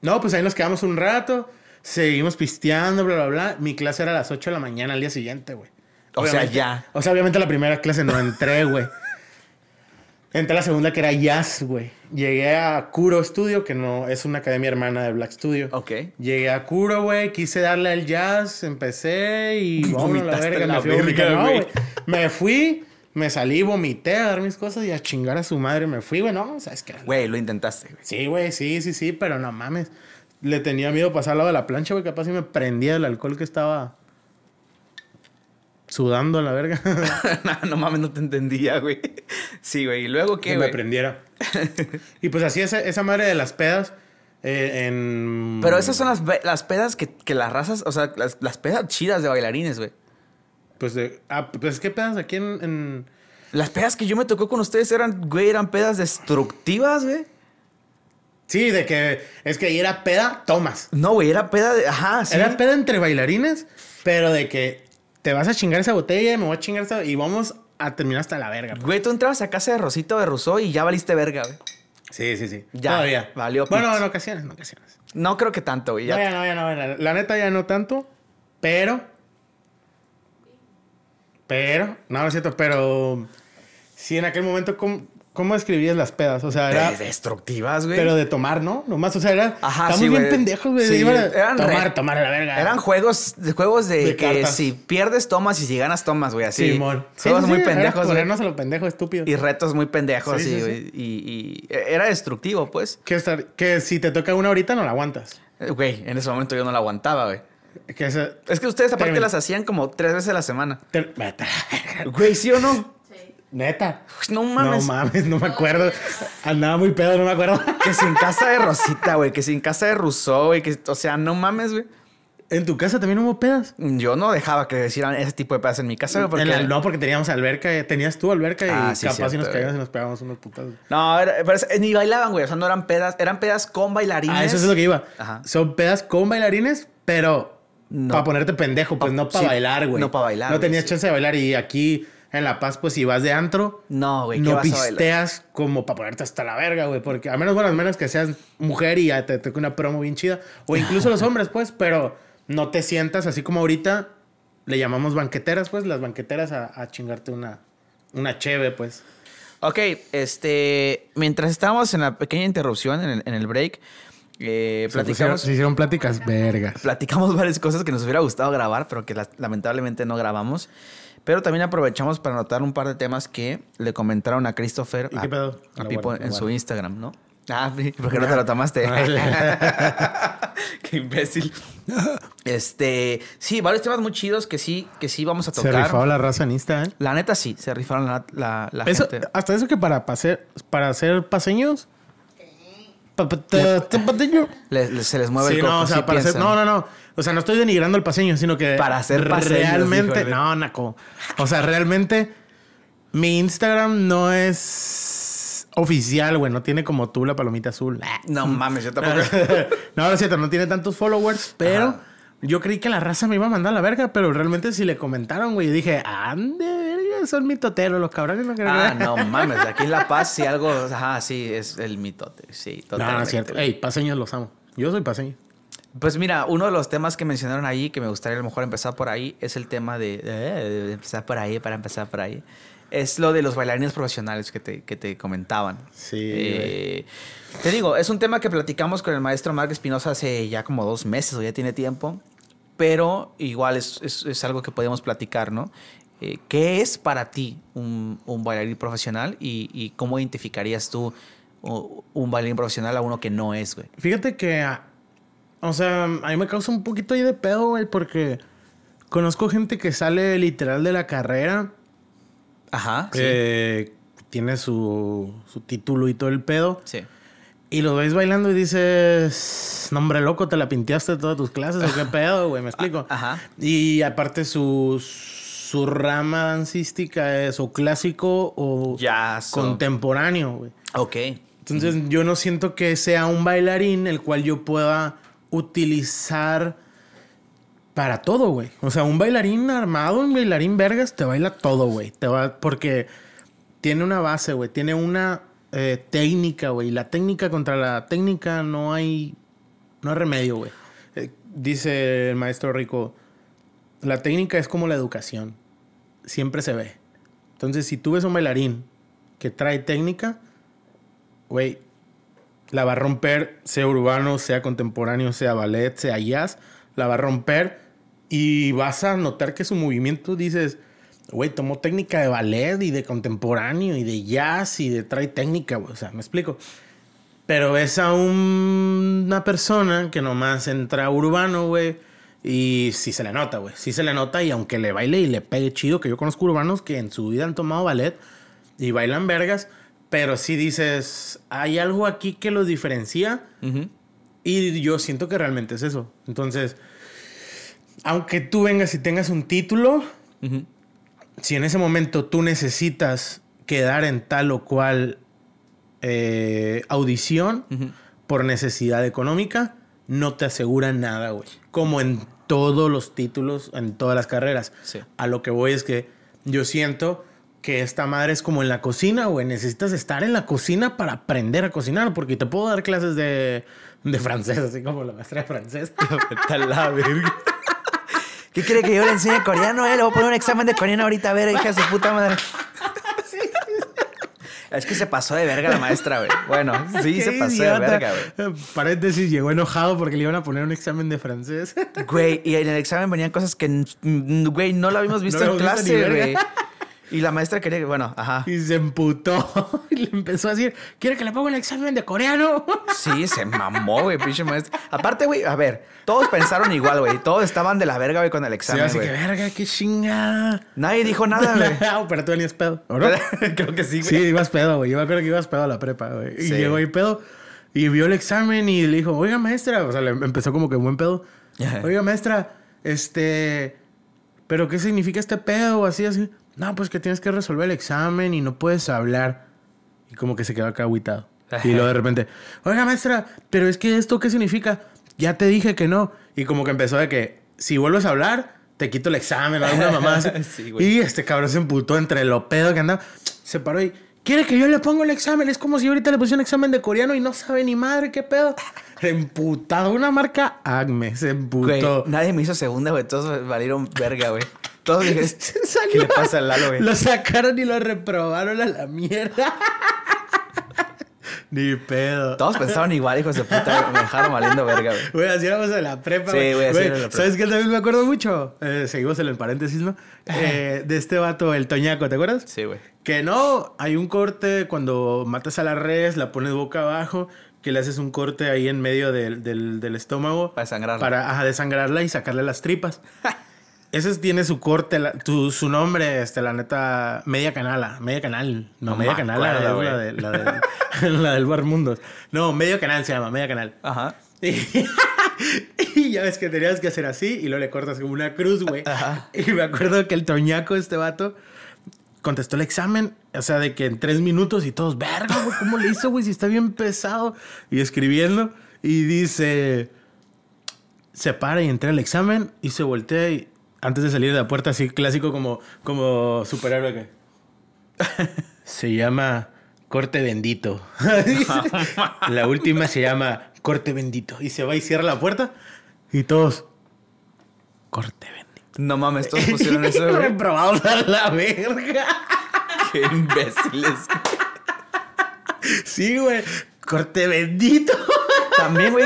no, pues ahí nos quedamos un rato, seguimos pisteando, bla, bla, bla. Mi clase era a las 8 de la mañana al día siguiente, güey. O sea, ya. O sea, obviamente la primera clase no entré, güey. Entré a la segunda que era jazz, güey. Llegué a Kuro Studio, que no es una academia hermana de Black Studio. Ok. Llegué a Kuro, güey, quise darle al jazz, empecé y vámonos a la verga, la me fui verga. No. Me fui, me salí, vomité a dar mis cosas y a chingar a su madre me fui, güey. No, ¿sabes qué? Güey, lo intentaste, güey. Sí, güey, sí, sí, sí, pero no mames. Le tenía miedo pasar al lado de la plancha, güey. Capaz si me prendía el alcohol que estaba sudando a la verga. no, no mames, no te entendía, güey. Sí, güey. ¿Y luego que qué, me güey? prendiera. y pues así esa, esa madre de las pedas eh, en... Pero esas son las, las pedas que, que las razas, o sea, las, las pedas chidas de bailarines, güey. Pues de... Ah, pues ¿qué pedas aquí en... en- Las pedas que yo me tocó con ustedes eran, güey, eran pedas destructivas, güey. Sí, de que es que ahí era peda, tomas. No, güey, era peda de. Ajá, sí. Era peda entre bailarines, pero de que te vas a chingar esa botella, me voy a chingar esa... Y vamos a terminar hasta la verga. pues. Güey, tú entrabas a casa de Rosito de Rousseau y ya valiste verga, güey. Sí, sí, sí. Ya, Todavía. valió Bueno, en ocasiones, en ocasiones. No creo que tanto, güey. No, Ya- ya no, ya no. La, la neta ya no tanto, pero... Pero... No, no es cierto, pero... Sí, en aquel momento, ¿cómo, cómo describías las pedas? O sea, era... De- destructivas, güey. Pero de tomar, ¿no? Nomás, o sea, era... Ajá, estamos sí, bien güey. pendejos, güey. Sí, eran tomar, re- tomar a la verga. Eran juegos de juegos de, De que cartas. si pierdes tomas y si ganas tomas, güey, así. Simón. Sí, Juegos muy pendejos. Ponernos a lo pendejo estúpido. Y retos muy pendejos, Sí, güey. Y, y era destructivo, pues. Que, estar- que si te toca una ahorita no la aguantas. Eh, Güey, en ese momento yo no la aguantaba, güey. Que esa- Es que ustedes aparte las hacían como tres veces a la semana. te- vete. Güey, ¿sí o no? Neta. Pues No mames. No mames, no me acuerdo. Andaba muy pedo, no me acuerdo. Que sin casa de Rosita, güey. Que sin casa de Rousseau, güey. Que, o sea, no mames, güey. ¿En tu casa también hubo pedas? Yo no dejaba que hicieran ese tipo de pedas en mi casa, güey. Porque... En la- no, porque teníamos alberca. Tenías tú alberca y Ah, sí, capaz si nos caíamos y nos pegábamos unos putazos. No, era- pero es- ni bailaban, güey. O sea, no eran pedas. Eran pedas con bailarines. Ah, eso es lo que iba. Ajá. Son pedas con bailarines, pero No. para ponerte pendejo, pues Pa- no para sí, bailar, güey. no pa' bailar, No güey, tenías sí. chance de bailar y aquí en La Paz, pues si vas de antro, No, güey. ¿qué no vas a bailar? pisteas como para ponerte hasta la verga, güey. Porque a menos, bueno, a menos que seas mujer y ya te toque una promo bien chida. O incluso los hombres, pues, pero no te sientas así como ahorita le llamamos banqueteras, pues, las banqueteras a, a chingarte una, una cheve, pues. Ok, este. Mientras estábamos en la pequeña interrupción, en el, en el break, Eh, Se pusieron- platicamos, se hicieron pláticas vergas. platicamos varias cosas que nos hubiera gustado grabar, pero que las- lamentablemente no grabamos. Pero también aprovechamos para anotar un par de temas que le comentaron a Christopher, ¿Y a, qué pedo? a Lo Pipo en su. Instagram, ¿no? Ah, porque no te lo tomaste. Qué imbécil. Este, sí, varios temas muy chidos que sí, que sí vamos a Se tocar. rifaba la raza en Insta, ¿eh? La neta sí, se rifaron la, la, la Eso, gente. hasta eso que para, pase- para hacer paseños. Pa- pa- te- te- paseño. Le- le- se les mueve Sí, el coco. no, o sea, sí para hacer. piensan. No, no, no. O sea, no estoy denigrando el paseño, sino que. Para hacer paseños, Realmente. híjole. No, Naco. O sea, realmente. Mi Instagram no es oficial, güey. No tiene como tú la palomita azul. No mames, yo tampoco. no, no es cierto, no tiene tantos followers, pero Ajá. yo creí que la raza me iba a mandar a la verga, pero realmente si le comentaron, güey, dije, ande, verga, son mitoteros los cabrones. No creo ah, que-". no mames, aquí en La Paz sí algo, ajá, sí, es el mitote, sí, No, totalmente. no es cierto. Ey, paseños los amo. Yo soy paseño. Pues mira, uno de los temas que mencionaron ahí, que me gustaría a lo mejor empezar por ahí, es el tema de, eh, de empezar por ahí, para empezar por ahí. Es lo de los bailarines profesionales que te, que te comentaban. Sí, Eh, te digo, es un tema que platicamos con el maestro Mark Espinosa hace ya como dos meses o ya tiene tiempo, pero igual es, es- es algo que podemos platicar, ¿no? Eh, ¿Qué es para ti un, un bailarín profesional y, y cómo identificarías tú un bailarín profesional a uno que no es, güey? Fíjate que, o sea, a mí me causa un poquito ahí de pedo, güey, porque conozco gente que sale literal de la carrera, Ajá. eh, tiene su, su título y todo el pedo, Sí. y lo ves bailando y dices, no, hombre, loco, te la pinteaste todas tus clases, o qué pedo, güey, me explico. Ajá. Y aparte su, su rama dancística es o clásico o o- contemporáneo, güey. Ok. Entonces yo no siento que sea un bailarín el cual yo pueda utilizar para todo, güey. O sea, un bailarín armado, un bailarín vergas, te baila todo, güey. Te va porque tiene una base, güey. Tiene una eh, técnica, güey. La técnica contra la técnica no hay, no hay remedio, güey. Eh, dice el maestro Rico, la técnica es como la educación. Siempre se ve. Entonces, si tú ves un bailarín que trae técnica, güey, la va a romper, sea urbano, sea contemporáneo, sea ballet, sea jazz, la va a romper y vas a notar que su movimiento dices, güey, tomó técnica de ballet y de contemporáneo y de jazz y de trae técnica, güey, o sea, me explico. Pero ves a un- una persona que nomás entra urbano, güey, y sí se le nota, güey, sí se le nota y aunque le baile y le pegue chido, que yo conozco urbanos que en su vida han tomado ballet y bailan vergas, pero sí dices, hay algo aquí que los diferencia y yo siento que realmente es eso. Entonces, aunque tú vengas y tengas un título, si en ese momento tú necesitas quedar en tal o cual eh, audición por necesidad económica, no te asegura nada, güey. Como en todos los títulos, en todas las carreras. Sí. A lo que voy es que yo siento que esta madre es como en la cocina, güey. Necesitas estar en la cocina para aprender a cocinar, porque te puedo dar clases de, de francés, así como la maestra de francés. La verga. ¿Qué quiere que yo le enseñe coreano? Eh? Le voy a poner un examen de coreano ahorita, a ver, hija de su puta madre. Es que se pasó de verga la maestra, güey. Bueno, sí, se pasó idiota. de verga, güey. Paréntesis, llegó enojado porque le iban a poner un examen de francés. Güey, y en el examen venían cosas que, güey, no lo habíamos visto No en clase, güey. Y la maestra quería que, bueno, ajá. Y se emputó y le empezó a decir, ¿quiere que le ponga el examen de coreano? Sí, se mamó, güey, pinche maestra. Aparte, güey, a ver, todos pensaron igual, güey. Todos estaban de la verga, güey, con el Sí, examen, así que, verga, qué chingada. Nadie dijo nada, güey. Ah, pero tú venías pedo, ¿o no? Creo que sí, Sí, güey. ibas pedo, güey. Yo me acuerdo que ibas pedo a la prepa, güey. Y Sí. llegó ahí pedo y vio el examen y le dijo, oiga, maestra. O sea, le empezó como que buen pedo. Oiga, maestra, este... ¿Pero qué significa este pedo? Así, así. No, pues que tienes que resolver el examen y no puedes hablar. Y como que se quedó acá agüitado. Y luego de repente, oiga, maestra, ¿pero es que esto qué significa? Ya te dije que no. Y como que empezó de que, si vuelves a hablar, te quito el examen, alguna mamá. Sí, y este cabrón se emputó entre lo pedo que andaba. Se paró y, ¿quiere que yo le ponga el examen? Es como si ahorita le pusiera un examen de coreano y no sabe ni madre qué pedo. Emputado, una marca Acme, se Güey, emputó. nadie me hizo segunda, güey. Todos valieron verga, güey. Todos dijeron, ¿qué le pasa al Lalo, güey? Lo sacaron y lo reprobaron a la mierda. Ni pedo. Todos pensaron igual, hijos de puta. Me dejaron valiendo verga, güey. Güey, así éramos en la prepa. Sí, güey, así era la prepa. ¿Sabes qué también me acuerdo mucho? Eh, seguimos en el paréntesis, ¿no? Eh, de este vato, el Toñaco, ¿te acuerdas? Sí, güey. Que no, hay un corte cuando matas a la res, la pones boca abajo, que le haces un corte ahí en medio del, del- del estómago. Para desangrarla. Para ajá, desangrarla y sacarle las tripas. Ese tiene su corte, la- tu- su nombre, este, la neta, Media Canala. Media Canal. No, No Media me Canal es acuerdo, la, de, la, de- la del Bar Mundos. No, Medio Canal se llama, Media Canal. Ajá. Y, y ya ves que tenías que hacer así y luego le cortas como una cruz, güey. Ajá. Y me acuerdo que el toñaco, este vato, contestó el examen, o sea, de que en tres minutos y todos, verga, güey, ¿cómo le hizo, güey? Si está bien pesado. Y escribiendo, y dice, se para y entra el examen y se voltea y antes de salir de la puerta, así clásico como, como superhéroe que... Se llama Corte Bendito. la última se llama Corte Bendito. Y se va y cierra la puerta y todos... Corte Bendito. No mames, todos pusieron eso. Reprobados a la verga. Qué imbéciles. Sí, güey. Corte bendito. También, güey,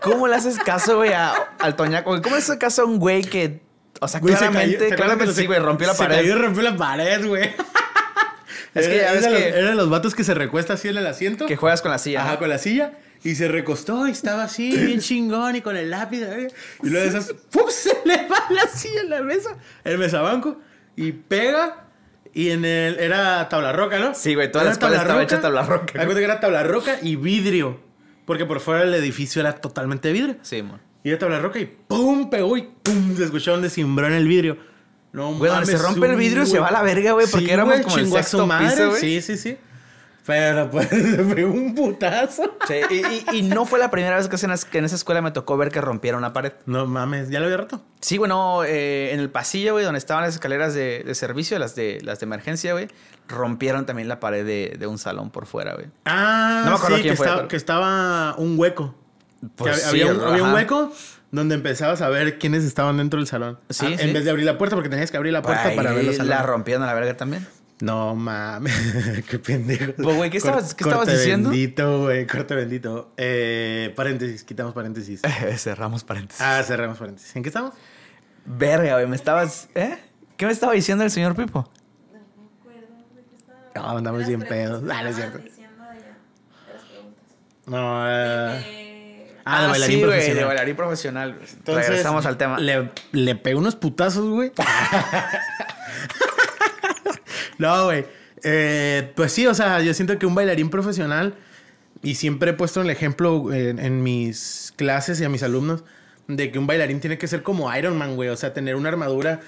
¿cómo le haces caso, güey, al Toñaco? ¿Cómo le haces caso a un güey que, o sea, Güey, se claramente, cayó- ¿te acuerdas claramente cuando sí, güey, rompió la se pared. cayó y rompió la pared, güey. Es que ya Era- ves era que- los- Eran los vatos que se recuesta así en el asiento. Que juegas con la silla. Ajá, ¿no? con la silla. Y se recostó y estaba así, bien chingón y con el lápiz. ¿eh? Y luego de esas, ¡pum! Se le va la silla en la mesa, el mesabanco, y pega. Y en el. Era tabla roca, ¿no? Sí, güey, toda la Era escuela estaba tabla hecha tabla roca. Acuerdo que era tabla roca y vidrio. Porque por fuera el edificio era totalmente vidrio. Sí, mon. Y era tabla roca y ¡pum! Pegó y ¡pum! Se escuchó donde cimbró en el vidrio. No Güey, donde mames, se rompe el vidrio se güey. va a la verga, güey, porque éramos como el su sexto piso, güey. Sí, sí, sí. Pero pues se pegó un putazo. Sí, y, y- y no fue la primera vez que en, que en esa escuela me tocó ver que rompieron una pared. No mames, ¿ya lo había roto? Sí, bueno, eh, en el pasillo, güey, donde estaban las escaleras de, de servicio, las de, las de emergencia, güey, rompieron también la pared de, de un salón por fuera, güey. Ah, No me acuerdo sí, quién que, fue, estaba, pero- que estaba un hueco. Pues Que sí, había, un, había un hueco donde empezabas a ver quiénes estaban dentro del salón. Sí, Ah, sí. En vez de abrir la puerta, porque tenías que abrir la puerta Ahí para ver los la rompieron a la verga también. No mames, qué pendejo. Pues, güey, ¿qué estabas- qué estabas corte diciendo? bendito, güey, corte bendito. Eh, paréntesis, quitamos paréntesis. Cerramos paréntesis. Ah, cerramos paréntesis. ¿En qué estamos? Verga, güey, me estabas... ¿Eh? ¿Qué me estaba diciendo el señor Pipo? No me acuerdo de qué estaba. No, andamos bien pedos. Ah, no es estaban cierto. diciendo allá, las preguntas. No, eh... Ah, de bailarín sí, güey, profesional. de bailarín profesional. Entonces, Regresamos al tema. Le, le pegó unos putazos, güey. no, güey. Eh, pues sí, o sea, yo siento que un bailarín profesional, y siempre he puesto el ejemplo en, en mis clases y a mis alumnos, de que un bailarín tiene que ser como Iron Man, güey. O sea, tener una armadura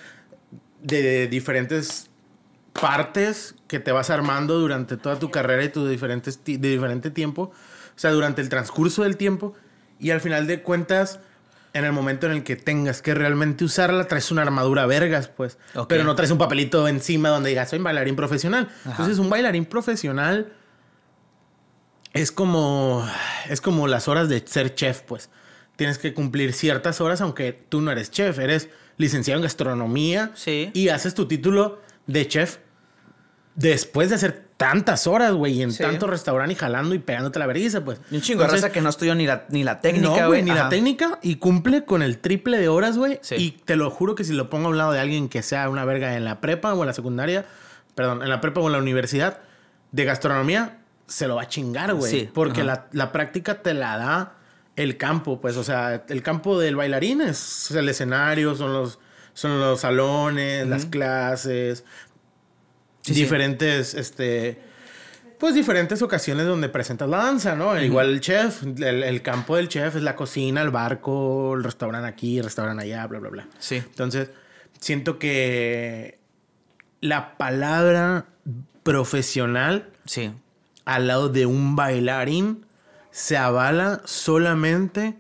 de diferentes partes que te vas armando durante toda tu carrera y tu diferentes de diferente tiempo. O sea, durante el transcurso del tiempo. Y al final de cuentas, en el momento en el que tengas que realmente usarla, traes una armadura vergas, pues. Ok. Pero no traes un papelito encima donde digas, soy un bailarín profesional. Entonces, un bailarín profesional es como, es como las horas de ser chef, pues. Tienes que cumplir ciertas horas, aunque tú no eres chef, eres licenciado en gastronomía. Sí. Y haces tu título de chef después de hacer tantas horas, güey, y en Sí. tanto restaurante y jalando y pegándote la vergüenza, pues. Y un chingo de Entonces, raza que no estudió ni la, ni la técnica, no, güey. ni la técnica y cumple con el triple de horas, güey. Sí. Y te lo juro que si lo pongo a un lado de alguien que sea una verga en la prepa o en la secundaria, perdón, en la prepa o en la universidad de gastronomía, se lo va a chingar, güey. Sí, Porque la, la práctica te la da el campo, pues, o sea, el campo del bailarín es el escenario, son los, son los salones, las clases, Sí, sí. diferentes, este, pues diferentes ocasiones donde presentas la danza, ¿no? Igual el chef, el, el campo del chef es la cocina, el barco, el restaurante aquí, el restaurante allá, bla, bla, bla. Sí. Entonces, siento que la palabra profesional Sí. al lado de un bailarín se avala solamente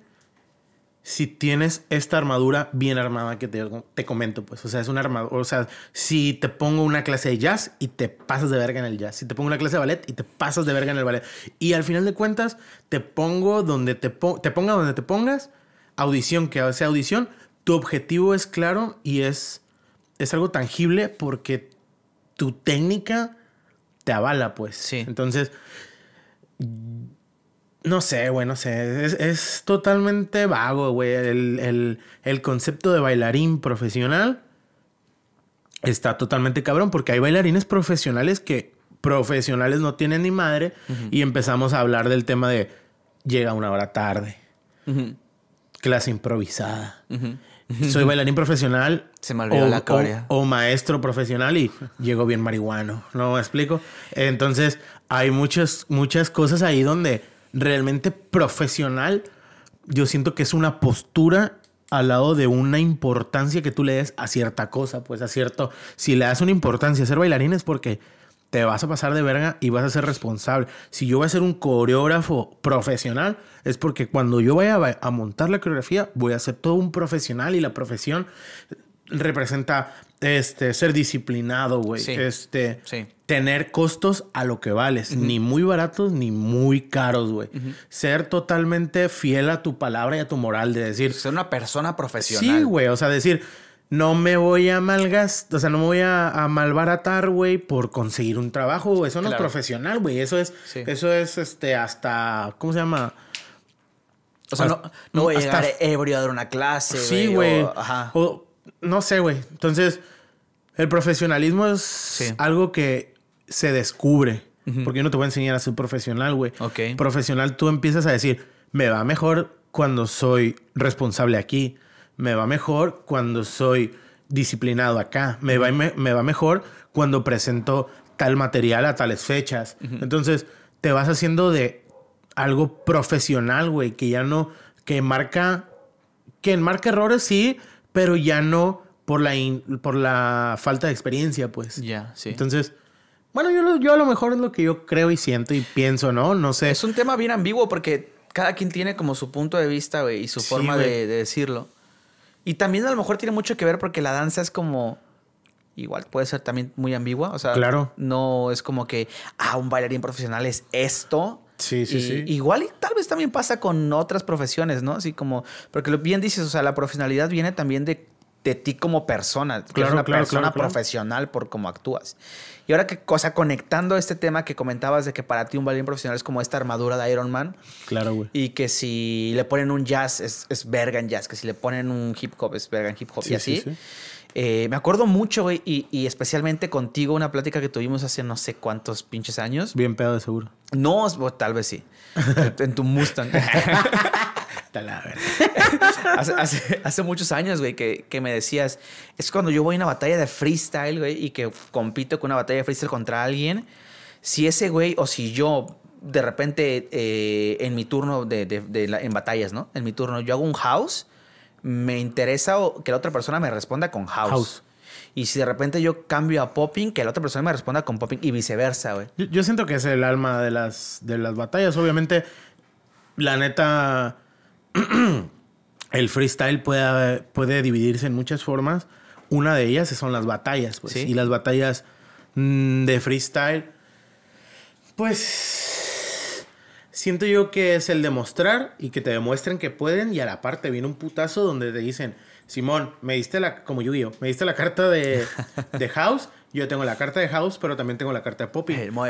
si tienes esta armadura bien armada que te, te comento, pues. O sea, es una armadura. O sea, si te pongo una clase de jazz y te pasas de verga en el jazz. Si te pongo una clase de ballet y te pasas de verga en el ballet. Y al final de cuentas, te pongo donde te, po- te ponga donde te pongas, audición, que sea audición, tu objetivo es claro y es, es algo tangible porque tu técnica te avala, pues. Sí. Entonces, No sé, güey, no sé. Es, es totalmente vago, güey. El, el- el concepto de bailarín profesional está totalmente cabrón porque hay bailarines profesionales que profesionales no tienen ni madre y empezamos a hablar del tema de llega una hora tarde, clase improvisada. Soy bailarín profesional. Se me olvidó la corea. O, o maestro profesional y llego bien marihuano. ¿No me explico? Entonces, hay muchas, muchas cosas ahí donde realmente profesional, yo siento que es una postura al lado de una importancia que tú le des a cierta cosa, pues a cierto. Si le das una importancia a ser bailarín es porque te vas a pasar de verga y vas a ser responsable. Si yo voy a ser un coreógrafo profesional, es porque cuando yo vaya a, montar la coreografía, voy a ser todo un profesional y la profesión representa este ser disciplinado, güey. Sí. Este Sí. tener costos a lo que vales, ni muy baratos ni muy caros, güey. Ser totalmente fiel a tu palabra y a tu moral de decir, Ser una persona profesional. Sí, güey. O sea, decir, no me voy a malgastar, o sea, no me voy a, a malbaratar, güey, por conseguir un trabajo. Eso no Claro. es profesional, güey. Eso es, Sí. eso es, este, hasta, ¿cómo se llama? O sea, no, no voy a llegar ebrio a dar una clase. Sí, güey. Ajá. O, no sé, güey. Entonces, el profesionalismo es algo que se descubre. Porque yo no te voy a enseñar a ser profesional, güey. Ok. Profesional, tú empiezas a decir, me va mejor cuando soy responsable aquí. Me va mejor cuando soy disciplinado acá. Me, va, me, me va mejor cuando presento tal material a tales fechas. Entonces, te vas haciendo de algo profesional, güey, que ya no, que marca que enmarca errores sí, pero ya no por la, in- por la falta de experiencia, pues. Ya, sí. Entonces, bueno, yo, yo a lo mejor es lo que yo creo y siento y pienso, ¿no? No sé. Es un tema bien ambiguo porque cada quien tiene como su punto de vista, güey, y su Sí, forma de, de decirlo. Y también a lo mejor tiene mucho que ver porque la danza es como. Igual puede ser también muy ambigua. O sea, Claro. no es como que, ah, un bailarín profesional es esto. Sí, sí, Y sí. Igual y tal vez también pasa con otras profesiones, ¿no? Así como, porque lo bien dices, o sea, la profesionalidad viene también de, de ti como persona. que Claro, eres una claro, persona claro, profesional por cómo actúas. Y ahora que, cosa, conectando este tema que comentabas de que para ti un bailarín profesional es como esta armadura de Iron Man Claro, güey. y que si le ponen un jazz es, es verga en jazz, que si le ponen un hip hop es verga en hip hop Sí, y así. sí, sí. Eh, me acuerdo mucho, güey, y, y especialmente contigo, una plática que tuvimos hace no sé cuántos pinches años. Bien pedo de seguro. No, o tal vez sí. en tu Mustang. Hace, hace- hace muchos años, güey, que, que me decías, es cuando yo voy a una batalla de freestyle, güey, y que compito con una batalla de freestyle contra alguien, si ese güey o si yo de repente eh, en mi turno de, de- de la- en batallas, ¿no? En mi turno yo hago un house, me interesa que la otra persona me responda con house. House. Y si de repente yo cambio a popping, que la otra persona me responda con popping y viceversa, güey. Yo, yo siento que es el alma de las, de las batallas. Obviamente, la neta, el freestyle puede, puede dividirse en muchas formas. Una de ellas son las batallas, pues. Sí. Y las batallas mm, de freestyle, pues siento yo que es el demostrar y que te demuestren que pueden y a la parte viene un putazo donde te dicen, Simón, me diste la, como Yu-Gi-Oh, me diste la carta de, de House, yo tengo la carta de House, pero también tengo la carta de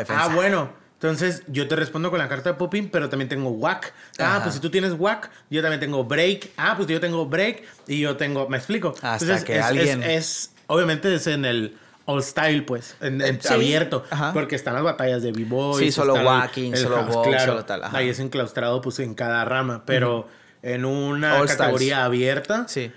defensa. Ah, bueno. Entonces yo te respondo con la carta de Popping, pero también tengo Whack. Ah, Ajá. pues si tú tienes Whack, yo también tengo Break. Ah, pues yo tengo Break y yo tengo... ¿Me explico? Hasta que es, alguien- es- es- obviamente es en el all style, pues, en, en Sí, abierto. ajá. Porque están las batallas de b-boys. Sí, solo el- el solo house, claro. solo tal, ajá. Ahí es enclaustrado, pues, en cada rama. Pero en una All categoría styles. abierta, Sí.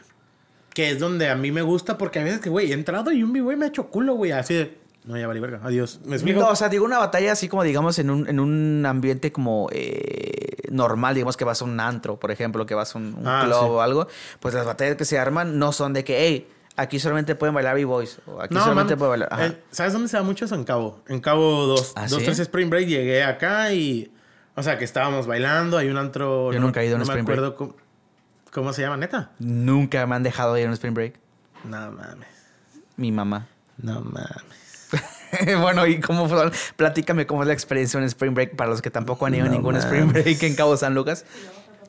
que es donde a mí me gusta, porque a veces que, güey, he entrado y un b-boy me ha hecho culo, güey, así de... No, ya vale verga. Adiós. ¿Me explico? No, o sea, digo una batalla así como, digamos, en un, en un ambiente como eh, normal, digamos que vas a un antro, por ejemplo, que vas a un, un Ah, club sí. o algo, pues las batallas que se arman no son de que, hey, aquí solamente pueden bailar B-Boys, aquí No, solamente pueden bailar... ¿Sabes dónde se da mucho eso? En Cabo. En Cabo 2. ¿Ah, 2, sí? 3 Spring Break llegué acá y... O sea, que estábamos bailando. Hay un antro... Yo no- nunca he ido a un no me Spring acuerdo cómo, cómo se llama, neta. Nunca me han dejado ir a un Spring Break. No mames. Mi mamá. No mames. bueno, ¿y cómo fue? Platícame cómo es la experiencia en Spring Break para los que tampoco han ido a ningún Spring. Break en Cabo San Lucas.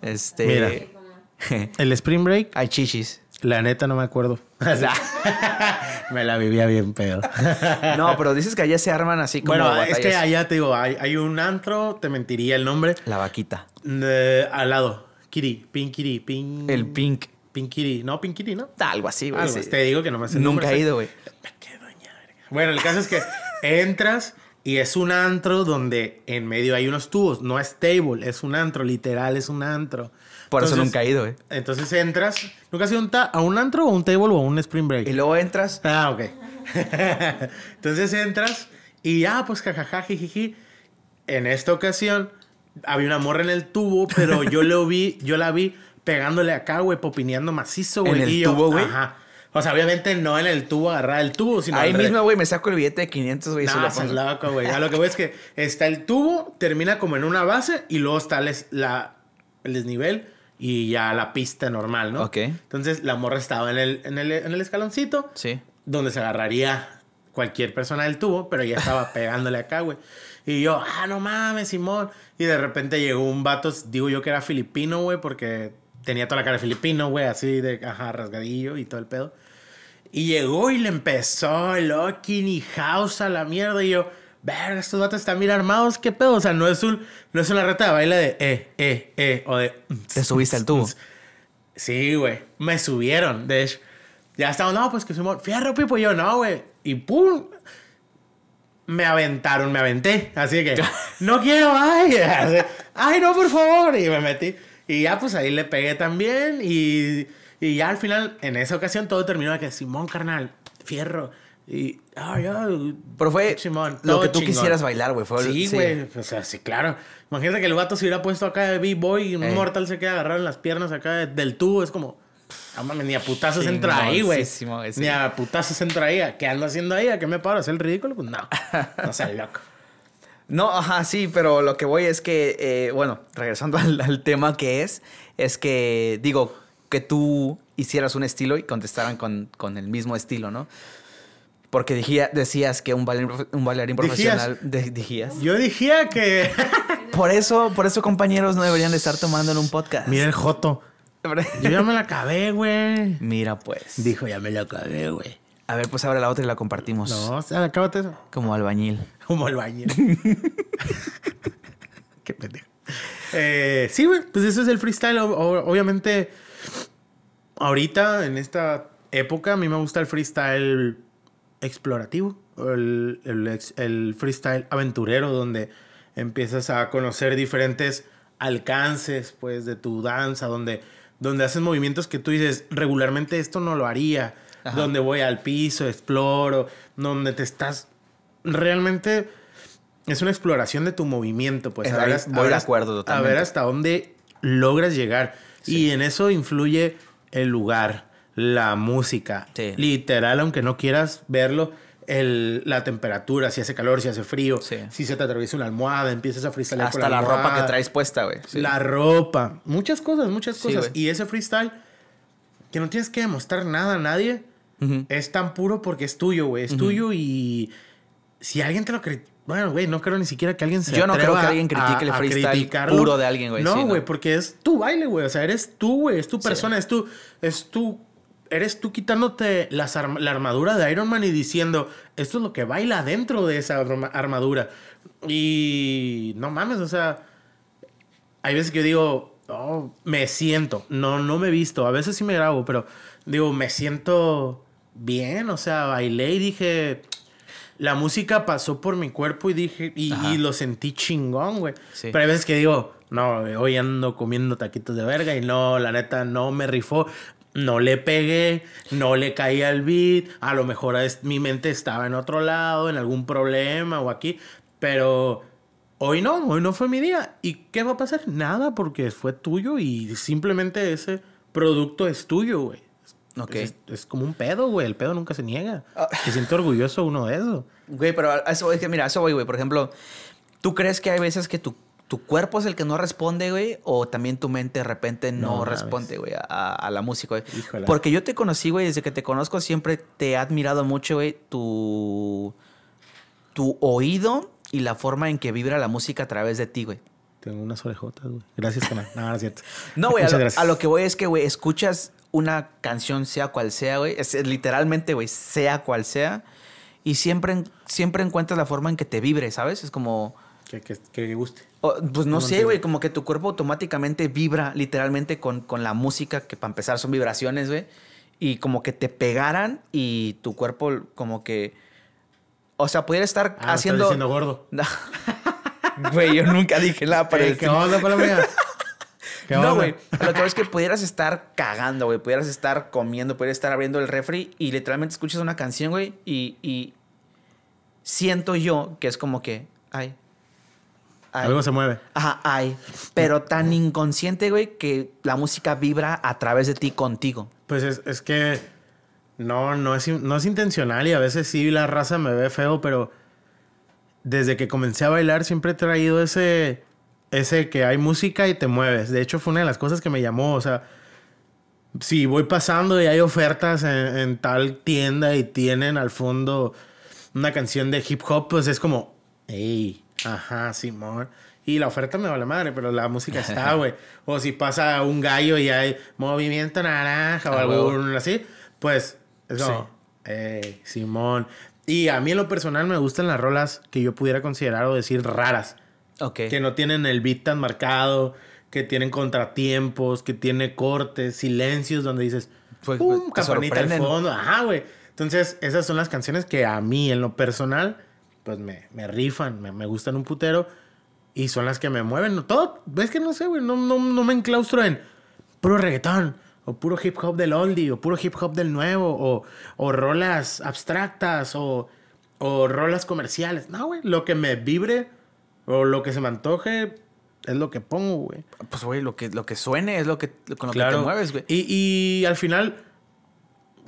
Este... Mira. El Spring Break, Hay chichis. la neta no me acuerdo. Así. Me la vivía bien pedo. No, pero dices que allá se arman así como bueno, es que allá te digo, hay, hay un antro, te mentiría el nombre, La vaquita. de- al lado. Kiri, Pin Kiri, Pin... El pink. Pin Kiri. No, Pin Kiri, ¿no? Algo así, güey. Sí. Te digo que no me el Nunca he ido, güey. Bueno, el caso es que entras y es un antro donde en medio hay unos tubos. No es table, es un antro, literal, es un antro. Por eso Entonces- nunca he ido, güey. Entonces entras. ¿Nunca has ido a un ta- a un antro o un table o un spring break? Y luego entras. Ah, ok. Entonces entras y ya, pues jajaja, jijiji. En esta ocasión había una morra en el tubo, pero yo lo vi, yo la vi pegándole acá, güey, popineando macizo, güey. ¿En el yo, tubo, güey? Ajá. O sea, obviamente no en el tubo, agarrar el tubo, sino Ahí mismo, güey, me saco el billete de 500, güey. No, pongo. loco, güey. A lo que voy es que está el tubo, termina como en una base y luego está les- la, el desnivel y ya la pista normal, ¿no? Ok. Entonces la morra estaba en el, en el, en el escaloncito Sí. donde se agarraría cualquier persona del tubo, pero ya estaba pegándole acá, güey. Y yo, ah, no mames, Simón. Y de repente llegó un vato, digo yo que era filipino, güey, porque tenía toda la cara de filipino, güey, así de, ajá, rasgadillo y todo el pedo. Y llegó y le empezó el Okin House a la mierda. Y yo, verga, estos vatos están bien armados, ¿qué pedo? O sea, no es, un, no es una reta de baile de eh, eh, eh, o de. Te subiste al tubo. Sí, güey. Me subieron. De hecho, ya estaba, no, pues que Simón, fierro, pipo. Y yo, no, güey. Y pum. Me aventaron, me aventé. Así que, no quiero, ay. Ay, no, por favor. Y me metí. Y ya, pues ahí le pegué también. Y, y ya al final, en esa ocasión, todo terminó de que Simón, carnal, fierro. Y, Pero fue lo que tú chingón. quisieras bailar, güey. Sí, güey. O sea, sí, claro. Imagínate que el vato se hubiera puesto acá de B-Boy y un Ey. mortal se queda agarrado en las piernas acá de- del tubo. Es como, no mames, ni a putazos entra ahí, güey. Ni a putazos entra ahí. ¿Qué ando haciendo ahí? ¿A qué me paro? ¿A ¿Hacer el ridículo? Pues no. No seas loco. No, ajá, sí, pero lo que voy es que, eh, bueno, regresando al, al tema que es, es que, digo, que tú hicieras un estilo y contestaran con, con el mismo estilo, ¿no? Porque dijía- decías que un bailarín, un profesional... de- dijías. Yo dije que... Por eso, por eso, compañeros, no deberían de estar tomando en un podcast. Mira el Joto. Yo ya me la acabé, güey. Mira, pues. Dijo, ya me la acabé, güey. A ver, pues abre la otra y la compartimos. No, o sea, acábate eso. Como albañil. Como el baño. Qué pendejo. Eh, sí, güey. Pues eso es el freestyle. O- obviamente, ahorita, en esta época, a mí me gusta el freestyle explorativo. El, el freestyle aventurero, donde empiezas a conocer diferentes alcances, pues, de tu danza, donde, donde haces movimientos que tú dices, regularmente esto no lo haría. Ajá. Donde voy al piso, exploro, donde te estás realmente es una exploración de tu movimiento, pues. Es a ver hasta- voy a de ver hasta dónde logras llegar. Y en eso influye el lugar, la música. Sí. Literal, aunque no quieras verlo, el- la temperatura, si hace calor, si hace frío, Sí. si se te atraviesa una almohada, empiezas a freestylear Hasta con la ropa que traes puesta, güey. Sí. La ropa. Muchas cosas, muchas cosas. y ese freestyle, que no tienes que demostrar nada a nadie, es tan puro porque es tuyo, güey. Es tuyo y si alguien te lo critica. Bueno, güey, no creo ni siquiera que alguien se Yo no creo que alguien critique a- el freestyle puro de alguien, güey, no. güey, porque es tu baile, güey. O sea, eres tú, güey. Es tu persona, es tu. Es tu. Eres tú quitándote las arm- la armadura de Iron Man y diciendo, esto es lo que baila dentro de esa arma- armadura. Y no mames, o sea, hay veces que yo digo, oh, me siento, no, no me he visto, a veces sí me grabo, pero digo, me siento bien, o sea, bailé y dije, la música pasó por mi cuerpo y dije, y, lo sentí chingón, güey. Sí. Pero hay veces que digo, no, hoy ando comiendo taquitos de verga y no, la neta, no me rifó. No le pegué, no le caí al beat, a lo mejor es- mi mente estaba en otro lado, en algún problema o aquí, pero Hoy no, hoy no fue mi día. ¿Y qué va a pasar? Nada, porque fue tuyo y simplemente ese producto es tuyo, güey. Ok. Es, es como un pedo, güey. El pedo nunca se niega. Ah. Se siente orgulloso uno de eso. Güey, pero eso voy, que mira, eso voy, güey. Por ejemplo, ¿tú crees que hay veces que tu, tu cuerpo es el que no responde, güey? O también tu mente de repente no, responde, güey, a, a la música, güey. Híjole. Porque yo te conocí, güey, desde que te conozco siempre te he admirado mucho, güey, tu, tu oído y la forma en que vibra la música a través de ti, güey. Tengo unas orejotas, güey. Gracias, canal. No, no es cierto. No, güey, a, lo- gracias. a lo que voy es que, güey, escuchas una canción, sea cual sea, güey, es, literalmente, güey, sea cual sea, y siempre, siempre encuentras la forma en que te vibre, ¿sabes? Es como, Que, que, que guste. pues no No sé, güey, como que tu cuerpo automáticamente vibra literalmente con, con la música, que para empezar son vibraciones, güey, y como que te pegaran y tu cuerpo como que, o sea, pudiera estar Ah, haciendo... Estás diciendo gordo. Güey, yo nunca dije nada para el ¿Qué onda? ¿Qué No, güey. Lo que es que pudieras estar cagando, güey. Pudieras estar comiendo, pudieras estar abriendo el refri y literalmente escuchas una canción, güey. Y, y siento yo que es como que, ay. Ay. Algo se mueve. Ajá, ay. Pero tan inconsciente, güey, que la música vibra a través de ti contigo. Pues es, es que no, no es, no es intencional y a veces sí la raza me ve feo, pero desde que comencé a bailar siempre he traído ese, ese que hay música y te mueves. De hecho, fue una de las cosas que me llamó. O sea, si voy pasando y hay ofertas en, en tal tienda y tienen al fondo una canción de hip hop, pues es como, hey, ajá, Simón. Y la oferta me vale madre, pero la música está, güey. O si pasa un gallo y hay movimiento naranja o Ah, algo así, pues es como, hey, Simón. Y a mí en lo personal me gustan las rolas que yo pudiera considerar o decir raras Ok. que no tienen el beat tan marcado, que tienen contratiempos, que tiene cortes, silencios donde dices, Pues, ¡pum! te campanita al fondo. Ajá, güey. Entonces, esas son las canciones que a mí, en lo personal, pues me, me rifan, me, me gustan un putero y son las que me mueven. Todo, ves que no sé, güey, no, no, no me enclaustro en puro reggaetón. O puro hip hop del oldie, o puro hip hop del nuevo, o, o rolas abstractas, o, o rolas comerciales. No, güey, lo que me vibre o lo que se me antoje es lo que pongo, güey. Pues, güey, lo que, lo que suene es lo que, con lo que te mueves, güey. Y, y al final,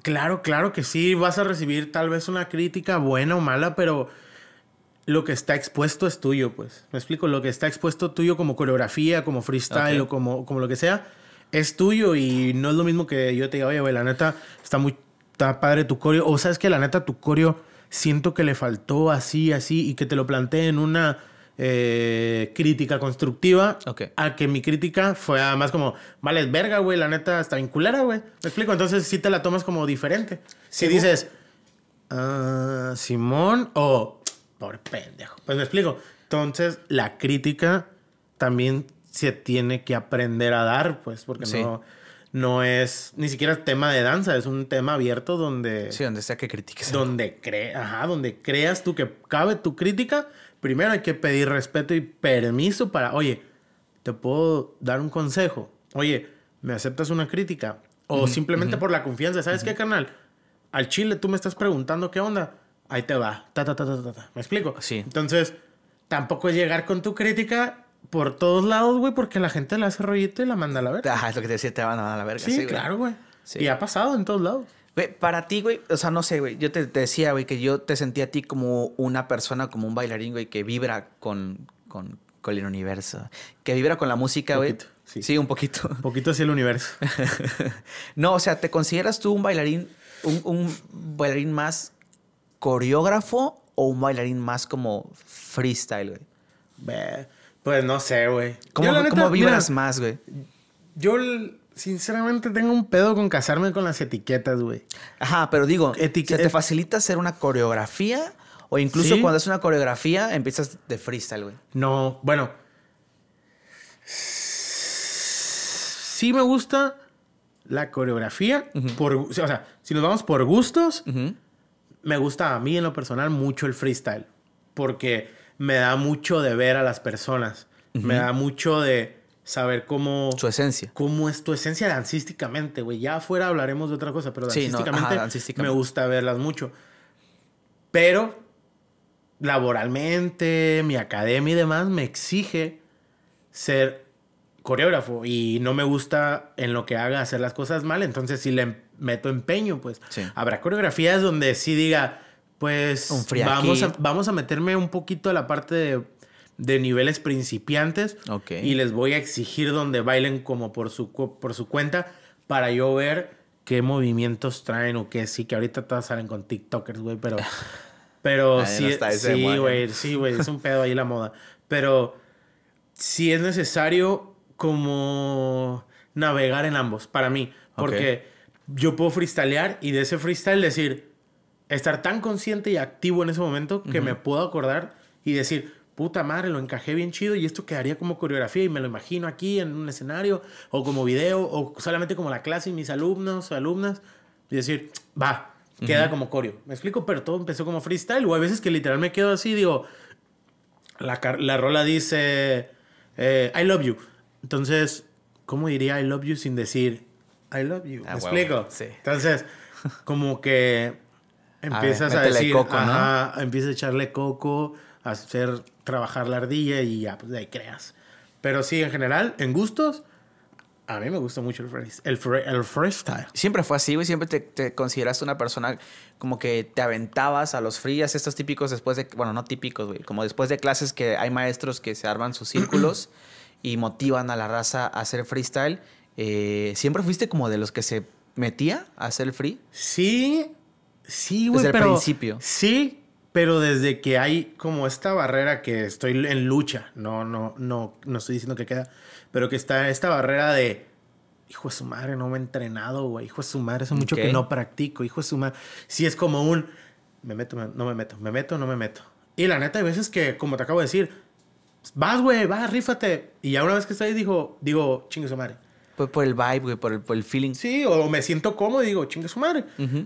claro, claro que sí, vas a recibir tal vez una crítica buena o mala, pero lo que está expuesto es tuyo, pues. Me explico, lo que está expuesto tuyo como coreografía, como freestyle o como, como lo que sea, es tuyo y no es lo mismo que yo te diga, oye, güey, la neta está muy está padre tu coreo. O sabes que la neta tu coreo siento que le faltó así, así y que te lo planteé en una eh, crítica constructiva Ok. a que mi crítica fue más como, vale, es verga, güey, la neta está bien culera, güey. ¿Me explico? Entonces sí te la tomas como diferente. Si Sí, dices, ah, Simón o pobre pendejo. Pues me explico. Entonces la crítica también se tiene que aprender a dar, pues, porque Sí. no, no es ni siquiera tema de danza, es un tema abierto donde Sí, donde sea que critiques. donde cre ajá, donde creas tú que cabe tu crítica, primero hay que pedir respeto y permiso para, oye, te puedo dar un consejo. Oye, ¿me aceptas una crítica? O simplemente por la confianza, ¿sabes qué, carnal? Al chile tú me estás preguntando qué onda. Ahí te va. Ta, ta, ta, ta, ta, ta. ¿Me explico? Sí. Entonces, tampoco es llegar con tu crítica por todos lados, güey, porque la gente le hace rollito y la manda a la verga. Ajá, es lo que te decía, te van a dar a la verga. Sí, güey. claro, güey. Sí. Y ha pasado en todos lados. Güey, para ti, güey, o sea, no sé, güey. Yo te, te decía, güey, que yo te sentía a ti como una persona, como un bailarín, güey, que vibra con, con, con el universo. Que vibra con la música, güey. Poquito, sí. sí, un poquito. Un poquito así el universo. no, o sea, ¿te consideras tú un bailarín, un, un bailarín más coreógrafo o un bailarín más como freestyle, güey? Pues no sé, güey. ¿Cómo, neta, vibras mira, más, güey? Yo, sinceramente, tengo un pedo con casarme con las etiquetas, güey. Ajá, pero digo, Etique- ¿se te facilita hacer una coreografía? O incluso Sí. cuando es una coreografía, empiezas de freestyle, güey. No, bueno. Sí me gusta la coreografía. por, o sea, si nos vamos por gustos. Me gusta a mí en lo personal mucho el freestyle. Porque me da mucho de ver a las personas. Me da mucho de saber cómo... Su esencia. cómo es tu esencia dancísticamente, güey. Ya afuera hablaremos de otra cosa, pero Sí, no, dancísticamente, ajá, dancísticamente. me gusta verlas mucho. Pero laboralmente, mi academia y demás me exige ser coreógrafo y no me gusta en lo que haga hacer las cosas mal, entonces si le meto empeño, pues Sí. habrá coreografías donde sí diga, pues vamos a, vamos a meterme un poquito a la parte de, de niveles principiantes Ok. y les voy a exigir donde bailen como por su, por su cuenta para yo ver qué movimientos traen o qué sí, que ahorita todas salen con TikTokers, güey, pero... Pero sí, no sí, güey, sí, güey, es un pedo ahí la moda. Pero sí es necesario como navegar en ambos, para mí. Porque yo puedo freestylear y de ese freestyle decir, estar tan consciente y activo en ese momento que me puedo acordar y decir, puta madre, lo encajé bien chido y esto quedaría como coreografía y me lo imagino aquí en un escenario o como video o solamente como la clase y mis alumnos o alumnas y decir, va, queda como coreo. ¿Me explico? Pero todo empezó como freestyle o hay veces que literal me quedo así, digo, la, la rola dice, eh, I love you. Entonces, ¿cómo diría I love you sin decir I love you? ¿Me Ah, huevo, explico? sí. Entonces, como que empiezas a, métele decir, coco, ¿no? ajá, empiezas a echarle coco, a hacer trabajar la ardilla y ya, pues de ahí creas. Pero sí, en general, en gustos, a mí me gusta mucho el, frees- el, fre- el freestyle. Siempre fue así, güey. Siempre te, te consideraste una persona como que te aventabas a los frías, estos típicos después de, bueno, no típicos, güey, como después de clases que hay maestros que se arman sus círculos y motivan a la raza a hacer freestyle. Eh, ¿Siempre fuiste como de los que se metía a hacer el free? Sí, sí, güey, Desde el principio. Sí, pero desde que hay como esta barrera que estoy en lucha, no, no, no, no estoy diciendo que queda, pero que está esta barrera de, hijo de su madre, no me he entrenado, güey, hijo de su madre, hace mucho que no practico, hijo de su madre. Sí es como un, me meto, me- no me meto, me meto, no me meto. Y la neta, hay veces que, como te acabo de decir, vas, güey, vas, rífate. Y ya una vez que estoy ahí, digo, digo, chingue su madre. Pues por el vibe, güey, por el, por el feeling. Sí, o me siento cómodo y digo, chingue su madre.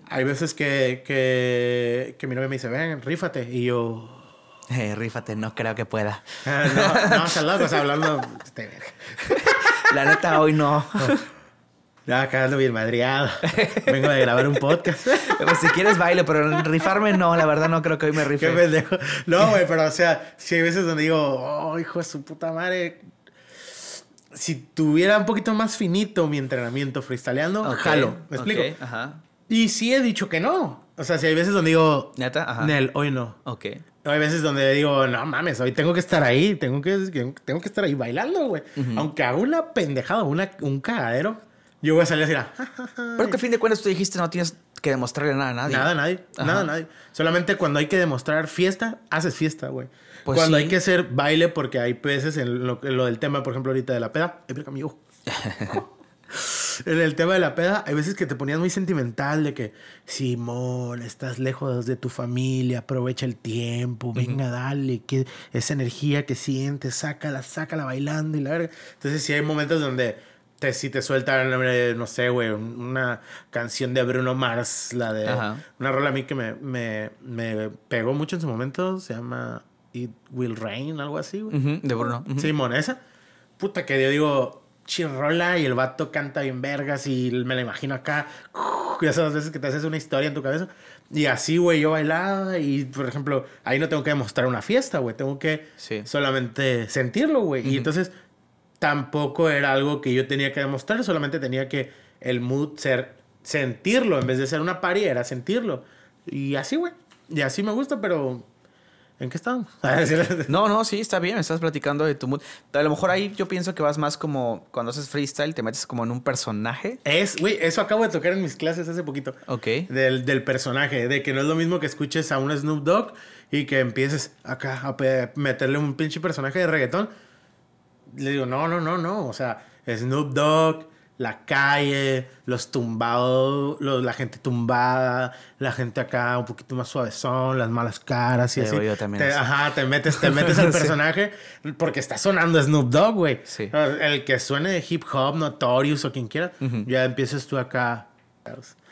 Hay veces que, que, que mi novia me dice, ven, rífate. Y yo, Eh, rífate, no creo que pueda. "Ah, no, no, loco, o sea, hablando, este. La neta, hoy no. Ya, acá ando bien madreado. Vengo de grabar un podcast. Pues si quieres baile, pero rifarme no, la verdad no creo que hoy me Qué rife. pendejo. No, güey, pero o sea, si hay veces donde digo, oh, hijo de su puta madre. Si tuviera un poquito más finito mi entrenamiento freestyleando, Ok, jalo. ¿Me explico? Ajá. Y sí he dicho que no. O sea, si hay veces donde digo, ¿Neta? Ajá. Nel, hoy no. Ok. Hay veces donde digo, no mames, hoy tengo que estar ahí, tengo que, tengo que estar ahí bailando, güey. Aunque haga una pendejada, una, un cagadero, yo voy a salir así, ah, ja, ja, ja. Pero que a fin de cuentas tú dijiste no tienes que demostrarle nada a nadie. Nada, a nadie, Ajá. nada, a nadie. Solamente cuando hay que demostrar fiesta, haces fiesta, güey. Pues cuando sí. hay que hacer baile, porque hay veces en lo, en lo del tema, por ejemplo, ahorita de la peda, ay, amigo. En el tema de la peda, hay veces que te ponías muy sentimental de que, Simón, estás lejos de tu familia, aprovecha el tiempo, venga, dale, que esa energía que sientes, sácala, sácala bailando y la verga. Entonces, sí hay momentos donde te, si te sueltan, no sé, güey, una canción de Bruno Mars, la de Ajá. una rola a mí que me, me, me pegó mucho en su momento, se llama It Will Rain, algo así, güey. Ujú, de Bruno. Ujú. Simón, esa. Puta que yo digo, chirrola y el vato canta bien vergas y me la imagino acá. Y esas veces que te haces una historia en tu cabeza. Y así, güey, yo bailaba y, por ejemplo, ahí no tengo que demostrar una fiesta, güey. Tengo que Sí. solamente sentirlo, güey. Y entonces tampoco era algo que yo tenía que demostrar, solamente tenía que el mood ser sentirlo. En vez de ser una party, era sentirlo. Y así, güey. Y así me gusta, pero... ¿En qué estábamos? No, no, sí, está bien, estás platicando de tu mood. A lo mejor ahí yo pienso que vas más como cuando haces freestyle, te metes como en un personaje. Es, güey, eso acabo de tocar en mis clases hace poquito. Ok. Del, del personaje, de que no es lo mismo que escuches a un Snoop Dogg y que empieces acá a meterle un pinche personaje de reggaetón. Le digo, no, no, no, no. O sea, Snoop Dogg, la calle, los tumbados, los- la gente tumbada, la gente acá un poquito más suavezón, las malas caras y Sí, así. güey, yo también Te- así. ajá, te metes, te metes al Sí. personaje porque está sonando Snoop Dogg, güey. Sí. El que suene de hip hop, Notorious o quien quiera, ya empiezas tú acá.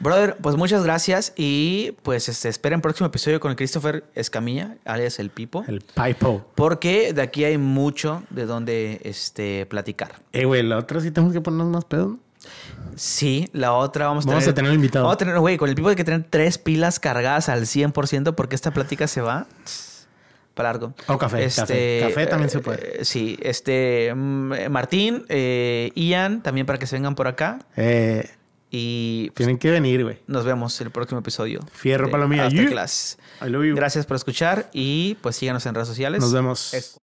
Brother, pues muchas gracias y pues este, esperen próximo episodio con el Christopher Escamilla, alias El Pipo. El Pipo. Porque de aquí hay mucho de donde este, platicar. Eh, güey, la otra sí tenemos que ponernos más pedo. Sí, la otra vamos a Vamos tener... a tener invitado. Vamos a tener, güey, con el Pipo hay que tener tres pilas cargadas al 100% porque esta plática se va para largo. O café, café. Café también se puede. eh, sí, este... mm, Martín, eh, Ian, también para que se vengan por acá. Eh, Y pues, tienen que venir, güey. nos vemos el próximo episodio. Fierro de palomilla. After Yeah. Class. I love you. Gracias por escuchar y pues síganos en redes sociales. Nos vemos. Es-